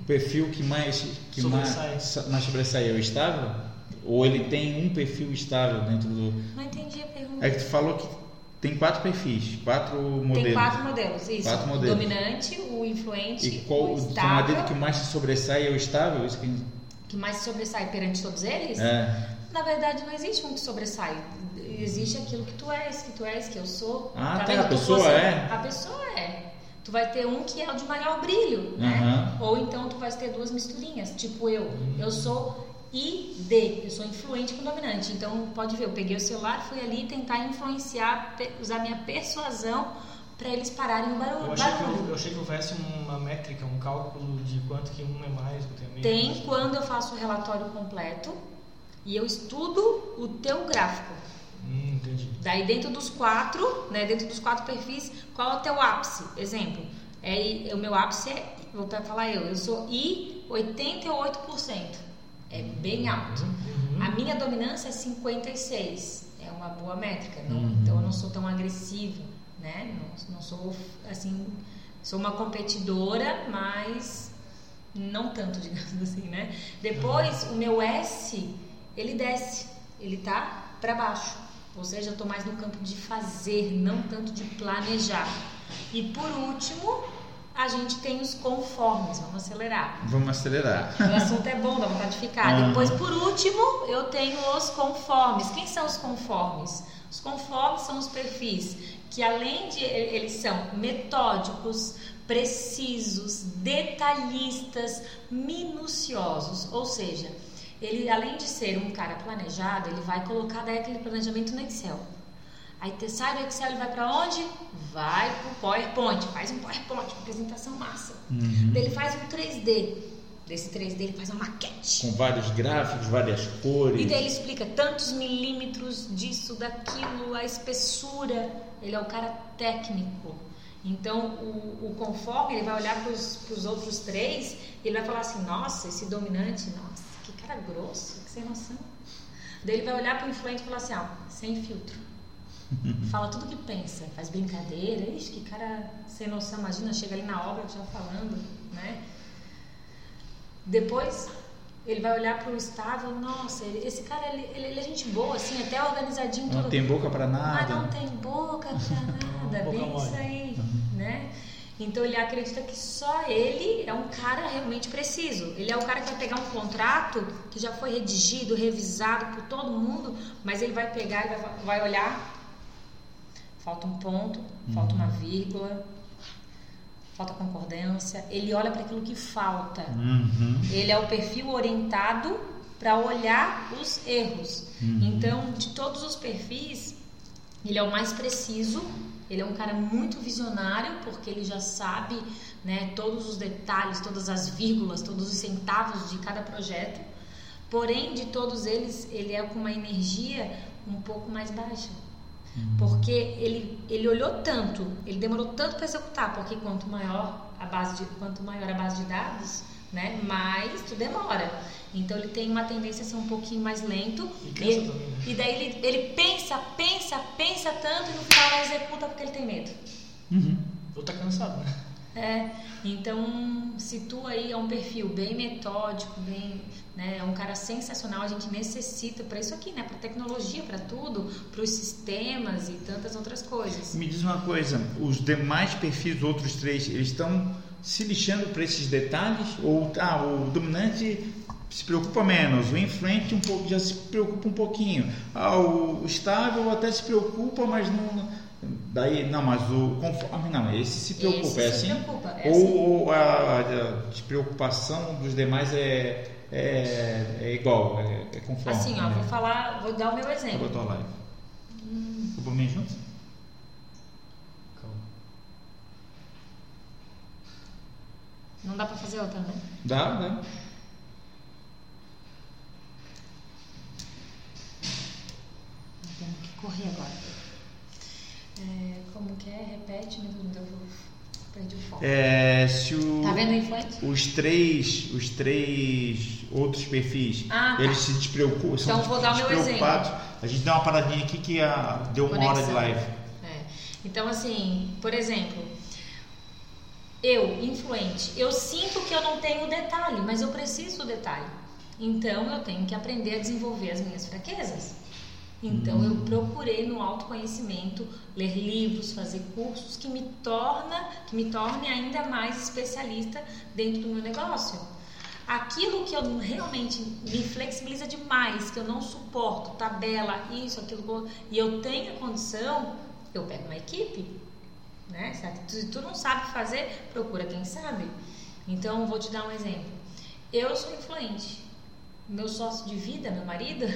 O perfil que mais que
Sobressai.
mais, mais sobressai é o estável? Ou ele tem um perfil estável dentro do.
Não entendi a pergunta.
É que tu falou que tem quatro perfis, quatro modelos.
Tem quatro modelos, isso.
Quatro
o
modelos.
dominante, o influente,
E qual
o
o
estável,
modelo que mais se sobressai é o estável? Isso que...
que mais se sobressai perante todos eles?
É.
Na verdade, não existe um que sobressai. Existe aquilo que tu és, que tu és, que eu sou.
Ah, tá,
vendo?
a pessoa
fosse-
é.
A pessoa é. Tu vai ter um que é o de maior brilho, né? Ou então tu vai ter duas misturinhas, tipo eu. Eu sou ID, eu sou influente com dominante. Então, pode ver, eu peguei o celular, fui ali tentar influenciar, usar minha persuasão para eles pararem o barulho.
Eu achei, que
barulho.
eu, eu achei que houvesse uma métrica, um cálculo de quanto que um é mais, outro é menos.
Tem quando eu faço o relatório completo e eu estudo o teu gráfico.
Hum, entendi.
Daí dentro dos quatro, né, dentro dos quatro perfis, qual é o teu ápice? Exemplo, é, o meu ápice é, vou falar eu, eu sou I 88%. É bem alto.
Uhum.
A minha dominância é 56. É uma boa métrica. não-
Uhum.
Então eu não sou tão agressiva, né? Não, não sou assim, sou uma competidora, mas não tanto, [laughs] digamos assim, né? Depois o meu S, ele desce, ele tá para baixo. Ou seja, eu tô mais no campo de fazer, não tanto de planejar. E por último, a gente tem os conformes. Vamos acelerar.
Vamos acelerar.
O assunto é bom, dá vontade de ficar.
Aham.
Depois, por último, eu tenho os conformes. Quem são os conformes? Os conformes são os perfis que, além de eles são metódicos, precisos, detalhistas, minuciosos. Ou seja, ele, além de ser um cara planejado, ele vai colocar daí aquele planejamento no Excel. Aí te sai do Excel, ele vai para onde? Vai pro PowerPoint, faz um PowerPoint, uma apresentação massa.
Uhum.
Daí ele faz um 3D. Desse 3D ele faz uma maquete.
Com vários gráficos, várias cores.
E daí ele explica tantos milímetros disso, daquilo, a espessura. Ele é o cara técnico. Então, o, o conforme, ele vai olhar para os outros três e ele vai falar assim: nossa, esse dominante, nossa, que cara grosso, que sem noção. Daí ele vai olhar para o influente e falar assim: ó, sem filtro. Fala tudo que pensa, faz brincadeira, ixi, que cara sem noção, imagina, chega ali na obra já falando, né? Depois ele vai olhar para o estável, nossa, ele- esse cara ele, ele- ele é gente boa, assim, até organizadinho
Não
tudo.
tem boca para
Mas
nada.
não tem boca pra [laughs] nada,
Boca
bem isso aí, né? Então ele acredita que só ele é um cara realmente preciso. Ele é o cara que vai pegar um contrato que já foi redigido, revisado por todo mundo, mas ele vai pegar e vai, vai olhar. Falta um ponto, falta uma vírgula, falta concordância. Ele olha para aquilo que falta.
Uhum.
Ele é o perfil orientado para olhar os erros. Então, de todos os perfis, ele é o mais preciso. Ele é um cara muito visionário porque ele já sabe, né, todos os detalhes, todas as vírgulas, todos os centavos de cada projeto. Porém, de todos eles, ele é com uma energia um pouco mais baixa. Porque ele, ele olhou tanto, ele demorou tanto para executar, porque quanto maior a base de, quanto maior a base de dados, né, mais tu demora. Então ele tem uma tendência a ser um pouquinho mais lento.
E
E,
também, né?
e daí ele, ele pensa, pensa, pensa tanto e no final não executa porque ele tem medo.
Uhum.
Ou tá cansado, né?
É, então, se tu aí é um perfil bem metódico, bem, né, é um cara sensacional, a gente necessita para isso aqui, né, para tecnologia, para tudo, para os sistemas e tantas outras coisas.
Me diz uma coisa, os demais perfis, os outros três, eles estão se lixando para esses detalhes? Ou ah, o dominante se preocupa menos, o influente um pouco, já se preocupa um pouquinho, ah, o estável até se preocupa, mas não. Daí, não, mas o conforme não, esse se preocupa,
Esse
é
se
assim?
preocupa, é
ou,
assim.
ou a, a despreocupação dos demais é, é, é igual, é, é conforme?
Assim, ó,
né?
vou falar, vou dar o meu
Acabou a
exemplo.
tua live. Vou por mim junto?
Calma.
Não dá pra fazer outra, né?
Dá, dá.
Temos que correr agora. Deu perdi o foco.
É, se o,
Tá vendo influente?
os três, os três outros perfis,
Ah, tá.
eles se despreocupam,
Então, vou dar meu
despreocupados. A gente dá uma paradinha aqui que a, deu uma hora de
Conexão.
live.
É. Então, assim, por exemplo, eu, influente, eu sinto que eu não tenho detalhe, mas eu preciso do detalhe. Então, eu tenho que aprender a desenvolver as minhas fraquezas. Então, eu procurei no autoconhecimento ler livros, fazer cursos que me torna, que me torne ainda mais especialista dentro do meu negócio. Aquilo que eu realmente me flexibiliza demais, que eu não suporto, tabela, isso, aquilo, e eu tenho a condição, eu pego uma equipe, né? Se tu não sabe fazer, procura quem sabe. Então, vou te dar um exemplo. Eu sou influente. Meu sócio de vida, meu marido,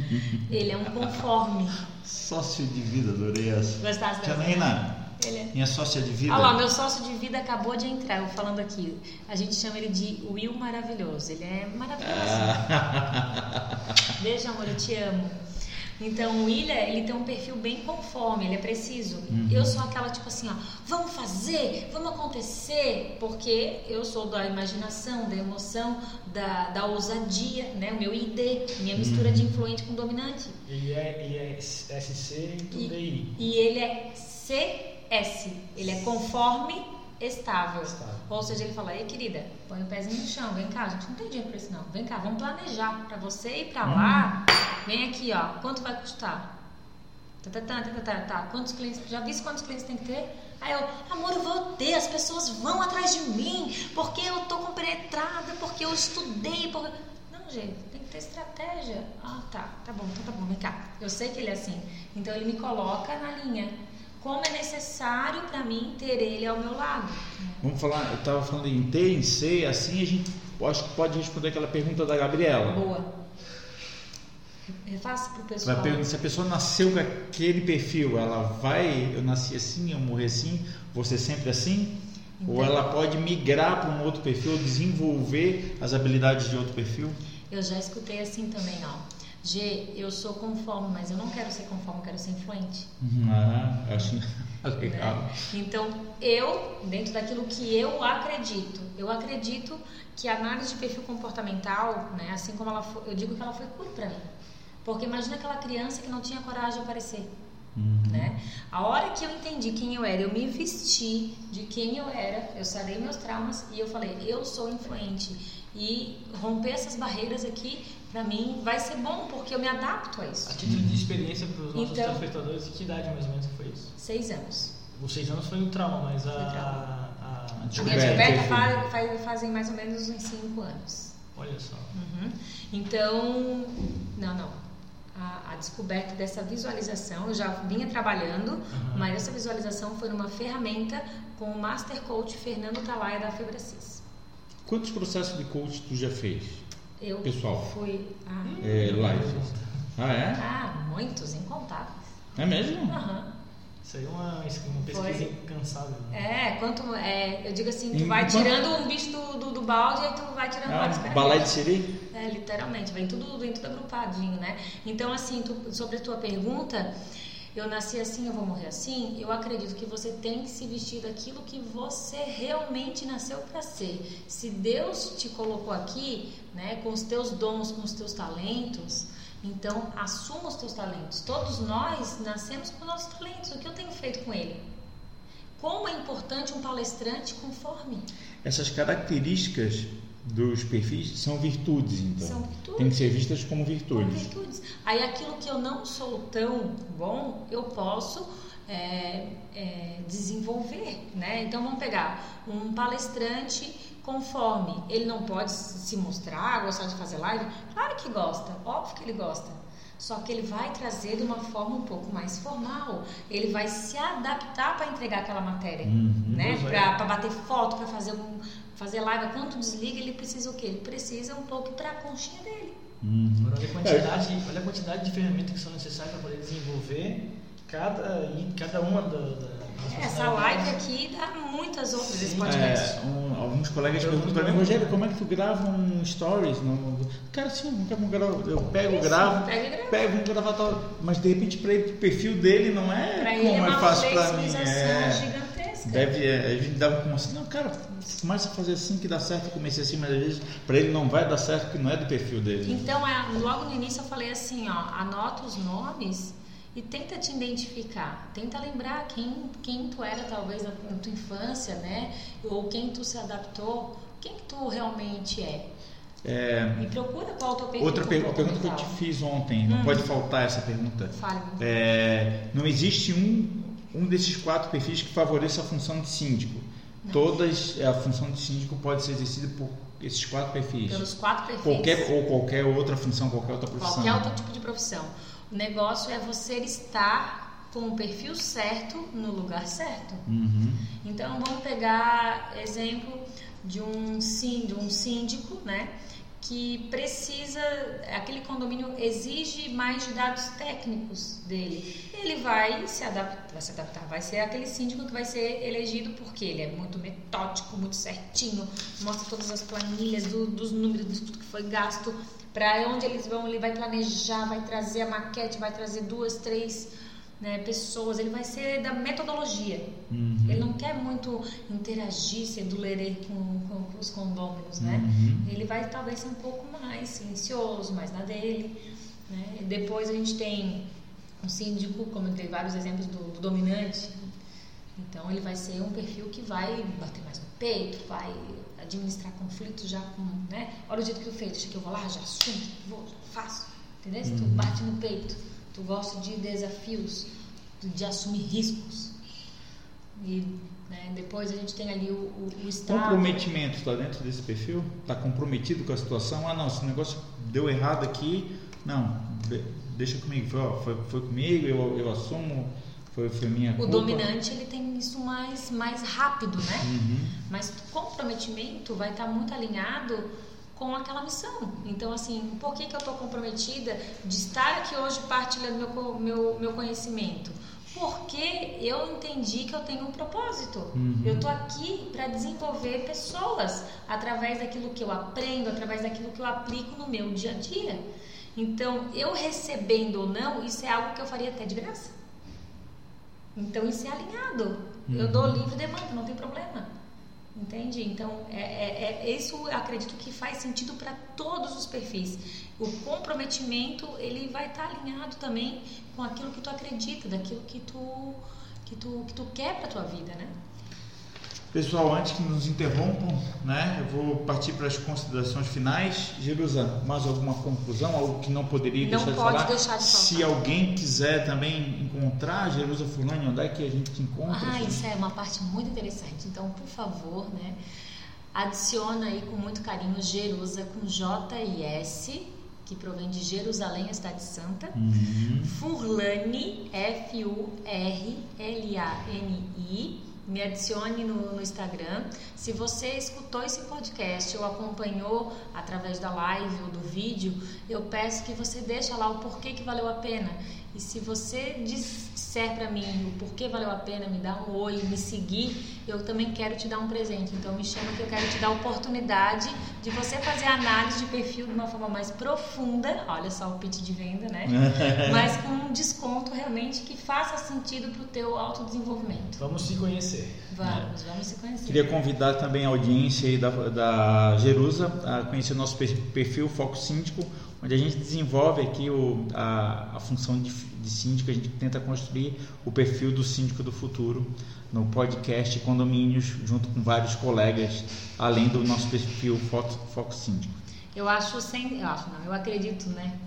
[laughs] ele é um conforme.
Sócio de vida, adorei essa.
Gostasse dessa?
Janaína,
Ele é.
minha sócia de vida.
Olha lá, meu sócio de vida acabou de entrar, eu falando aqui. A gente chama ele de Will Maravilhoso. Ele é maravilhoso. [laughs] Beijo, amor, eu te amo. Então, o William, ele tem um perfil bem conforme, ele é preciso. Eu sou aquela tipo assim, ó, vamos fazer, vamos acontecer, porque eu sou da imaginação, da emoção, da, da ousadia, né? O meu ID, minha mistura de influente com dominante.
Ele é, ele é SC e
E-
DI.
E ele é CS, ele é conforme estável.
Estável.
Ou seja, ele fala, ei querida, põe o pezinho no chão, vem cá, a gente não tem dinheiro pra isso não. Vem cá, vamos planejar pra você ir pra lá. Vem aqui, ó, quanto vai custar? Tá, tá, tá, tá, tá, tá. Quantos clientes, já viste quantos clientes tem que ter? Aí eu, amor, eu vou ter, as pessoas vão atrás de mim, porque eu tô compenetrada, porque eu estudei, porque... Não, gente, tem que ter estratégia. Ah, tá, tá bom, então tá bom, vem cá. Eu sei que ele é assim. Então ele me coloca na linha. Como é necessário pra mim ter ele ao meu lado.
Vamos falar, eu estava falando em T, em C, assim a gente acho que pode responder aquela pergunta da Gabriela.
Boa. Refaça pro pessoal.
Vai perguntar se a pessoa nasceu com aquele perfil, ela vai, eu nasci assim, eu morri assim, ser sempre assim? Ou
Então.
ela pode migrar para um outro perfil, desenvolver as habilidades de outro perfil?
Eu já escutei assim também, ó. G, eu sou conforme, mas eu não quero ser conforme, eu quero ser influente.
Ah, eu acho [laughs] legal.
né? Então, eu, dentro daquilo que eu acredito, eu acredito que a análise de perfil comportamental, né, assim como ela foi, eu digo que ela foi cura pra mim. Porque imagina aquela criança que não tinha coragem de aparecer. Né? A hora que eu entendi quem eu era, eu me vesti de quem eu era, eu sarei meus traumas e eu falei, eu sou influente. E romper essas barreiras aqui, pra mim, vai ser bom, porque eu me adapto a
A
isso.
título de experiência para os nossos
Então-
telespectadores, que idade mais ou menos que foi isso?
Seis anos.
Os seis anos foi um trauma, mas a.
Trauma.
a-
A minha
Descoberta,
descoberta
enfim.
faz, faz- fazem mais ou menos uns cinco anos.
olha só.
Uhum. Então, não, não. A, a descoberta dessa visualização, eu já vinha trabalhando, mas essa visualização foi numa ferramenta com o Master Coach Fernando Talaia da Febracis.
Quantos processos de coach tu já fez?
Eu
Pessoal.
fui. Ah,
É, live. Ah, é?
ah, muitos, incontáveis.
É mesmo?
Aham.
Isso aí é uma, uma pesquisa
Foi.
incansável. Né?
É, quanto. É, eu digo assim, tu vai tirando um bicho do, do, do balde e tu vai tirando
Ah,
caras.
balé de siri?
É, literalmente, vem tudo, vem tudo agrupadinho, né? Então, assim, tu- sobre a tua pergunta, eu nasci assim, eu vou morrer assim, eu acredito que você tem que se vestir daquilo que você realmente nasceu para ser. Se Deus te colocou aqui, né, com os teus dons, com os teus talentos, então assuma os teus talentos. Todos nós nascemos com nossos talentos. O que eu tenho feito com ele? Como é importante um palestrante conforme?
Essas características dos perfis são virtudes, então.
São virtudes.
Tem que ser vistas como
com
virtudes.
virtudes. Aí aquilo que eu não sou tão bom, eu posso é, é, desenvolver, né? Então vamos pegar um palestrante conforme ele não pode se mostrar, gostar de fazer live, claro que gosta, óbvio que ele gosta. Só que ele vai trazer de uma forma um pouco mais formal. Ele vai se adaptar para entregar aquela matéria, né?
Pois é.
Para bater foto, para fazer um, fazer live. Quando desliga, ele precisa o quê? Ele precisa um pouco para a conchinha dele.
Uhum.
Agora, olha a, quantidade, olha a quantidade de ferramentas que são necessárias para poder desenvolver cada, cada uma da, da
essa live aqui dá muitas outras esse podcast.
É, um, alguns colegas perguntam para mim, Rogério, como é que tu grava um stories? No... Cara, sim, eu pego, Isso, gravo, pego um gravatório, mas de repente para o perfil dele não é
pra
como
é,
é fácil para mim.
É, gigantesca.
Deve, é, a gente dava como assim, não, cara, começa a fazer assim que dá certo, comecei assim, mas às vezes para ele não vai dar certo porque não é do perfil dele.
Então, é, logo no início eu falei assim, ó, anota os nomes e tenta te identificar, tenta lembrar quem, quem tu era talvez na, na tua infância, né? Ou quem tu se adaptou, quem tu realmente é.
É,
e procura qual a tua pergunta.
Outra per pergunta que eu te fiz ontem, não hum. pode faltar essa pergunta.
Fale.
É, não existe um, um desses quatro perfis que favoreça a função de síndico. Todas, a função de síndico pode ser exercida por esses quatro perfis.
Pelos quatro perfis.
Qualquer, ou qualquer outra função, qualquer outra profissão.
Qualquer outro tipo de profissão. O negócio é você estar com o perfil certo no lugar certo.
Uhum.
Então vamos pegar exemplo de um, sim, de um síndico, né? Que precisa, aquele condomínio exige mais de dados técnicos dele. Ele vai se adaptar, vai se adaptar, vai ser aquele síndico que vai ser elegido porque ele é muito metódico, muito certinho, mostra todas as planilhas do, dos números de tudo que foi gasto, para onde eles vão, ele vai planejar, vai trazer a maquete, vai trazer duas, três né, pessoas, ele vai ser da metodologia.
Uhum.
Ele não quer muito interagir, ser do com, com, com os condôminos, né?
Uhum.
Ele vai talvez ser um pouco mais silencioso, mais na dele. Né? Depois a gente tem um síndico, como eu dei vários exemplos do, do dominante. Então ele vai ser um perfil que vai bater mais no peito, vai administrar conflitos já com, né? Olha o jeito que eu fiz, deixa que eu vou lá, já assumo, vou, já faço, entendeu? Uhum. Tu bate no peito, tu gosta de desafios, de assumir riscos. E né, depois a gente tem ali o, o, o estado.
Comprometimento está dentro desse perfil? Está comprometido com a situação? Ah, não, esse negócio deu errado aqui, não, deixa comigo, foi, foi, foi comigo, eu, eu assumo foi, foi minha
o dominante ele tem isso mais mais rápido né
uhum.
mas comprometimento vai estar muito alinhado com aquela missão então assim por que que eu estou comprometida de estar aqui hoje partilhando meu meu meu conhecimento porque eu entendi que eu tenho um propósito.
Uhum.
Eu estou aqui para desenvolver pessoas através daquilo que eu aprendo, através daquilo que eu aplico no meu dia a dia. Então, eu recebendo ou não, isso é algo que eu faria até de graça. Então isso é alinhado. Uhum. Eu dou livre demanda, não tem problema. Entende? Então, é, é, é, isso acredito que faz sentido para todos os perfis. O comprometimento, ele vai estar tá alinhado também com aquilo que tu acredita, daquilo que tu, que tu, que tu quer para tua vida, né?
Pessoal, antes que nos interrompam, né, eu vou partir para as considerações finais. Jerusa, mais alguma conclusão? Algo que não poderia
não
deixar de
falar?
Não pode
deixar de falar.
Se alguém quiser também encontrar Jerusa Fulani, onde é que a gente te encontra?
Ah, isso é uma parte muito interessante. Então, por favor, né, adiciona aí com muito carinho Jerusa com J e S, que provém de Jerusalém, a cidade santa.
Uhum.
Furlani, F-U-R-L-A-N-I me adicione no, no, Instagram. Se você escutou esse podcast ou acompanhou através da live ou do vídeo, eu peço que você deixe lá o porquê que valeu a pena. E se você disser para mim o porquê valeu a pena, me dar um oi, me seguir, eu também quero te dar um presente. Então me chama que eu quero te dar a oportunidade de você fazer a análise de perfil de uma forma mais profunda. Olha só o pitch de venda, né? [laughs] Mas com um desconto realmente que faça sentido para o teu autodesenvolvimento.
Vamos se conhecer.
Vamos, vamos se conhecer.
Queria convidar também a audiência aí da, da Jerusa a conhecer o nosso perfil Foco Síndico onde a gente desenvolve aqui o, a, a função de, de síndico, a gente tenta construir o perfil do síndico do futuro no podcast Condomínios, junto com vários colegas, além do nosso perfil Foco, Foco Síndico.
Eu acho, sem, eu acho não, eu acredito, né?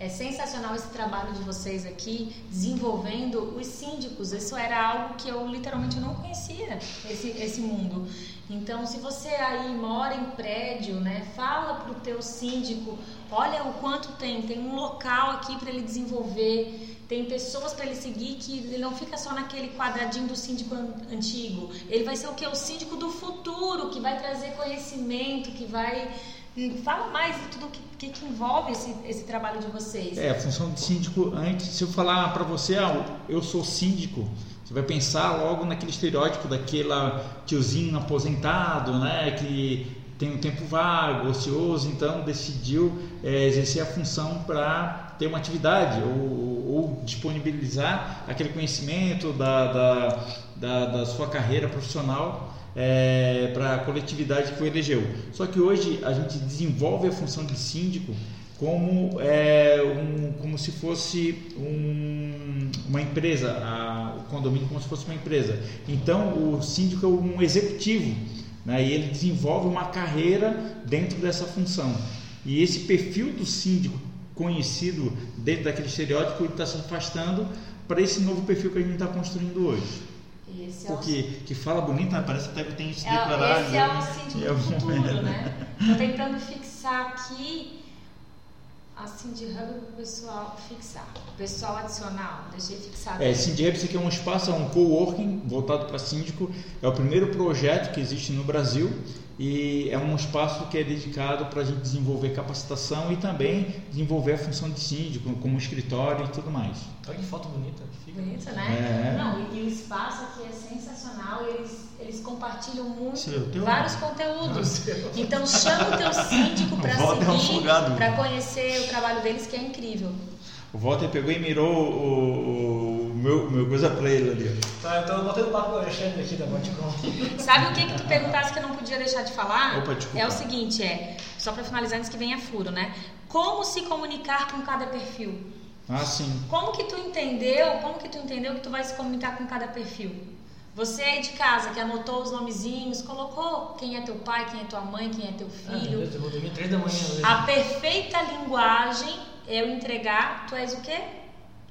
É sensacional esse trabalho de vocês aqui desenvolvendo os síndicos. Isso era algo que eu literalmente não conhecia, esse, esse mundo. Então, se você aí mora em prédio, né, fala para o teu síndico, olha o quanto tem, tem um local aqui para ele desenvolver, tem pessoas para ele seguir que ele não fica só naquele quadradinho do síndico antigo. Ele vai ser o que? O síndico do futuro, que vai trazer conhecimento, que vai fala mais de tudo que, que, que envolve esse, esse trabalho de vocês.
É, a função de síndico, antes, se eu falar para você, ah, eu sou síndico, você vai pensar logo naquele estereótipo daquela tiozinho aposentado, né, que tem um tempo vago, ocioso, então decidiu é, exercer a função para ter uma atividade ou, ou, disponibilizar aquele conhecimento da, da, da, da sua carreira profissional é, para a coletividade que o elegeu. Só que hoje a gente desenvolve a função de síndico como, é, um, como se fosse um, uma empresa, a, o condomínio como se fosse uma empresa. Então o síndico é um executivo né, e ele desenvolve uma carreira dentro dessa função. E esse perfil do síndico conhecido dentro daquele estereótipo está se afastando para esse novo perfil que a gente está construindo hoje. Porque é o... que fala bonito, né? parece até que tem
se declarar. É, esse é o síndico é do futuro, né? Estou tentando fixar aqui assim de hub para o pessoal fixar. Pessoal adicional, deixei fixado.
É, Cindy Hub, isso aqui é um espaço, é um coworking voltado para síndico. É o primeiro projeto que existe no Brasil e é um espaço que é dedicado para a gente desenvolver capacitação e também desenvolver a função de síndico, como escritório e tudo mais.
Olha que foto bonita.
Fica. Bonita, né? É. Não, e, e, o espaço aqui é sensacional, eles, eles compartilham muito, vários conteúdos. Então chama o teu síndico [laughs] para seguir, é um para conhecer o trabalho deles, que é incrível.
O Walter pegou e mirou o, o meu, meu coisa pra ele ali.
Tá, então eu botei o papo com o Alexandre aqui da Boticom. [laughs]
Sabe o que que tu perguntasse que eu não podia deixar de falar?
Opa.
É o seguinte, é, só para finalizar antes que venha furo, né? Como se comunicar com cada perfil?
Ah, sim.
Como que tu entendeu, como que tu entendeu que tu vai se comunicar com cada perfil? Você aí de casa que anotou os nomezinhos, colocou quem é teu pai, quem é tua mãe, quem é teu ah, filho.
Ah, eu vou dormir três da manhã. Hoje.
A perfeita linguagem eu entregar, tu és o quê?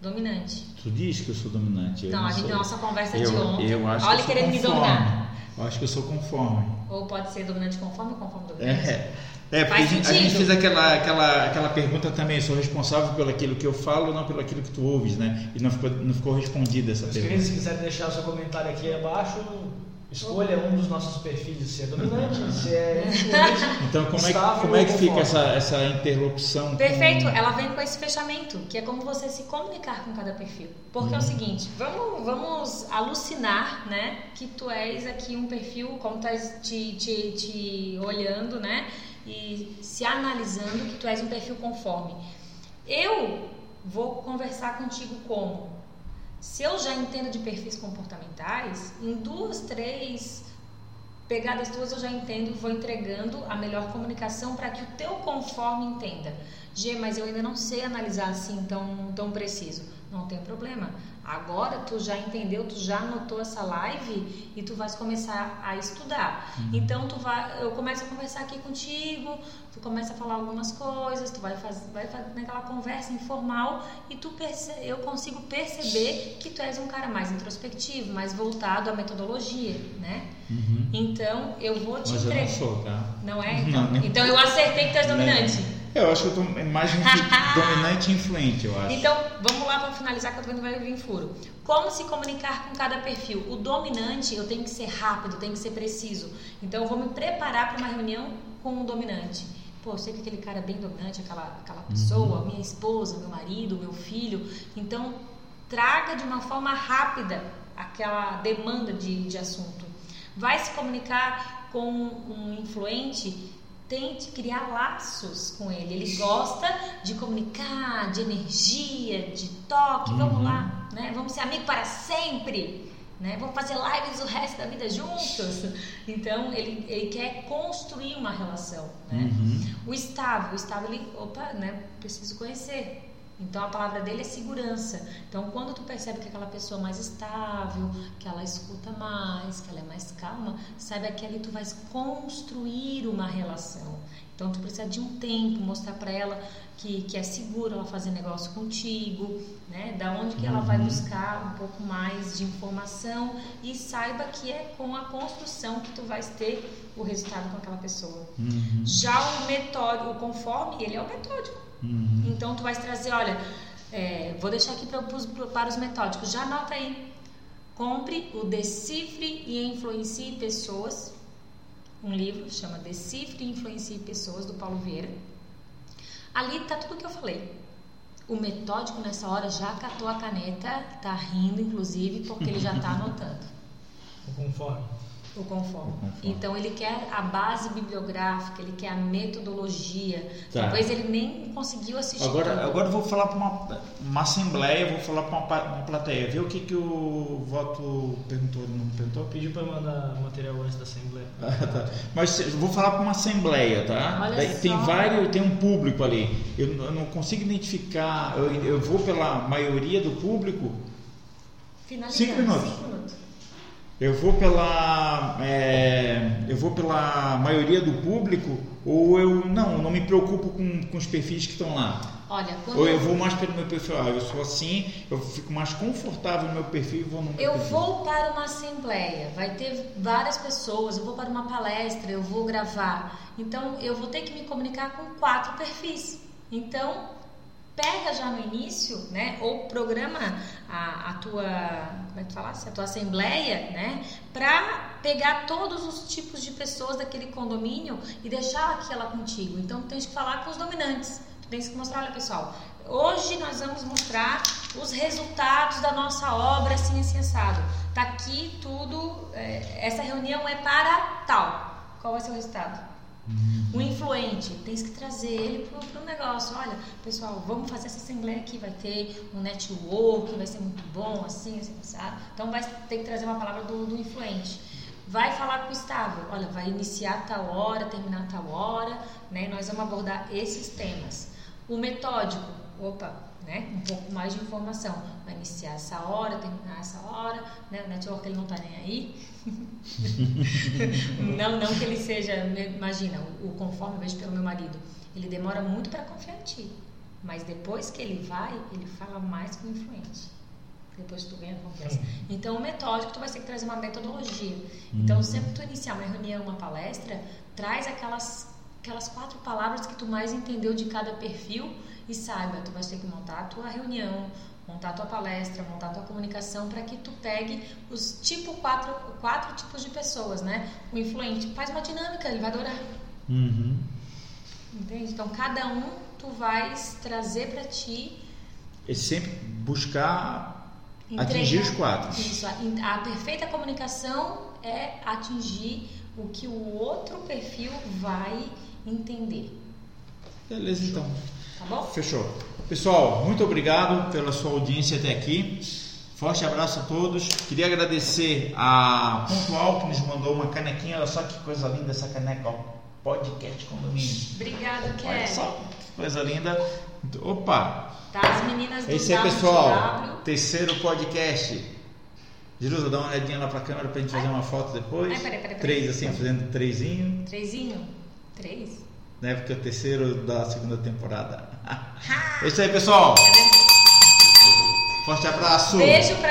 Dominante.
Tu diz que eu sou dominante.
Não, a gente
sou...
nossa conversa
eu,
de ontem.
Eu acho
Olha
que
querendo me dominar.
Eu acho que eu sou conforme.
Ou pode ser dominante conforme ou conforme dominante.
É. É, porque a gente, a gente, fez aquela, aquela, aquela pergunta também, sou responsável pelo aquilo que eu falo, não pelo aquilo que tu ouves, né? E não ficou, não ficou respondida essa pergunta.
Se quiser deixar o seu comentário aqui abaixo, Escolha um dos nossos perfis, se é dominante, se é
Então, como é, que, como é que fica essa, essa interlocução?
Perfeito, com... ela vem com esse fechamento, que é como você se comunicar com cada perfil. Porque hum. é o uhum. seguinte, vamos, vamos alucinar, né, que tu és aqui um perfil, como estás te, te, te olhando, né, e se analisando que tu és um perfil conforme. Eu vou conversar contigo como? Se eu já entendo de perfis comportamentais, em duas, três pegadas tuas eu já entendo e vou entregando a melhor comunicação para que o teu conforme entenda. G, mas eu ainda não sei analisar assim tão, tão preciso. Não tem problema. Agora tu já entendeu, tu já anotou essa live e tu vais começar a estudar. Uhum. Então tu vai, eu começo a conversar aqui contigo, tu começa a falar algumas coisas, tu vai fazer, vai fazer naquela conversa informal e tu perce, eu consigo perceber que tu és um cara mais introspectivo, mais voltado à metodologia, né? Uhum. Então eu vou te
Mas
entregar.
Eu não sou, tá?
Não é? Então, [laughs] não, então eu acertei que tu és dominante.
Eu acho que eu tô mais [laughs] dominante e influente, eu acho.
Então, vamos lá para finalizar que eu tô vai vir furo. Como se comunicar com cada perfil? O dominante, eu tenho que ser rápido, tenho que ser preciso. Então, eu vou me preparar para uma reunião com o dominante. Pô, eu sei que aquele cara é bem dominante, aquela, aquela pessoa, uhum. minha esposa, meu marido, meu filho. Então, traga de uma forma rápida aquela demanda de, de assunto. Vai se comunicar com um influente tente criar laços com ele. Ele gosta de comunicar, de energia, de toque. Uhum. Vamos lá, né? Vamos ser amigos para sempre. Né? Vamos fazer lives o resto da vida juntos. [laughs] Então ele, ele quer construir uma relação. Né? Uhum. O estável, o estável ele, opa, né? Preciso conhecer. Então a palavra dele é segurança. Então quando tu percebe que aquela pessoa é mais estável, que ela escuta mais, que ela é mais calma, saiba que ali tu vais construir uma relação. Então tu precisa de um tempo mostrar para ela que, que é seguro ela fazer negócio contigo, né? Da onde que ela vai uhum. buscar um pouco mais de informação e saiba que é com a construção que tu vais ter o resultado com aquela pessoa. Uhum. Já o metódico, o conforme, ele é o metódico. Uhum. Então tu vais trazer, olha, é, vou deixar aqui pra, para os metódicos, já anota aí. Compre o decifre e influencie pessoas um livro chama Decifre e Influencie Pessoas, do Paulo Vieira. Ali tá tudo o que eu falei. O metódico nessa hora já catou a caneta, tá rindo inclusive, porque ele já tá [laughs] anotando
conforme.
O conforme.
O conforme.
Então ele quer a base bibliográfica, ele quer a metodologia.
Tá.
Talvez ele nem conseguiu assistir. tudo.
Agora, agora eu vou falar para uma, uma assembleia, vou falar para uma, uma plateia. Vê o que, que o voto perguntou, não perguntou?
Pediu para mandar material antes da Assembleia. [laughs]
Ah, tá. Mas eu vou falar para uma assembleia, tá?
Olha
Daí tem
só.
vários, tem um público ali. Eu, eu não consigo identificar. Eu, eu vou pela maioria do público.
Finalizando,
Cinco minutos.
cinco minutos.
Eu vou pela é, eu vou pela maioria do público ou eu não, não me preocupo com, com os perfis que estão lá.
Olha,
Ou eu vou mais pelo meu perfil. Ah, eu sou assim, eu fico mais confortável no meu perfil e vou no meu
Eu
perfil.
vou para uma assembleia, vai ter várias pessoas, eu vou para uma palestra, eu vou gravar. Então eu vou ter que me comunicar com quatro perfis. Então pega já no início, né? Ou programa a, a tua, como é que falasse? A tua assembleia, né? Para pegar todos os tipos de pessoas daquele condomínio e deixar aquela contigo. Então tu tens que falar com os dominantes. Tu tens que mostrar, olha pessoal, hoje nós vamos mostrar os resultados da nossa obra assim assim. Tá aqui tudo, é, essa reunião é para tal. Qual vai ser o resultado? O influente, tens que trazer ele pro, pro negócio. Olha, pessoal, vamos fazer essa assembleia aqui, vai ter um network, vai ser muito bom, assim, assim, sabe? Então vai ter que trazer uma palavra do, do influente. Vai falar com o estável, olha, vai iniciar tal hora, terminar tal hora, né? Nós vamos abordar esses temas. O metódico, opa, né? Um pouco mais de informação. Vai iniciar essa hora, terminar essa hora, né? O network ele não tá nem aí. [laughs] [laughs] não, não que ele seja, imagina, o, conforme eu vejo pelo meu marido, ele demora muito para confiar em ti, mas depois que ele vai, ele fala mais que o influente. Depois que tu ganha confiança. Então, o metódico, tu vai ter que trazer uma metodologia. Então, sempre que tu iniciar uma reunião, uma palestra, traz aquelas, aquelas quatro palavras que tu mais entendeu de cada perfil e saiba, tu vai ter que montar a tua reunião, montar a tua palestra, montar a tua comunicação para que tu pegue os tipo quatro, quatro tipos de pessoas, né? O influente faz uma dinâmica, ele vai adorar.
Uhum.
Entende? Então cada um tu vais trazer para ti
É sempre buscar
entregar-
atingir os quatro.
Isso, a, a perfeita comunicação é atingir o que o outro perfil vai entender,
Beleza, então.
Tá bom?
Fechou. Pessoal, muito obrigado pela sua audiência até aqui. Forte abraço a todos. Queria agradecer a Pontual que nos mandou uma canequinha. Olha só que coisa linda essa caneca, ó. Podcast Condomínio.
Obrigada,
Olha
Kelly.
só que coisa linda. Opa!
Tá, as meninas do
É isso aí,
WTW.
pessoal. Terceiro podcast. Jerusa, dá uma olhadinha lá pra câmera pra gente fazer uma foto depois.
Ai, peraí, peraí, peraí.
Três assim, fazendo trezinho.
Trezinho? Três?
Né? Porque é o terceiro da segunda temporada. É isso aí, pessoal. Forte abraço.
Beijo pra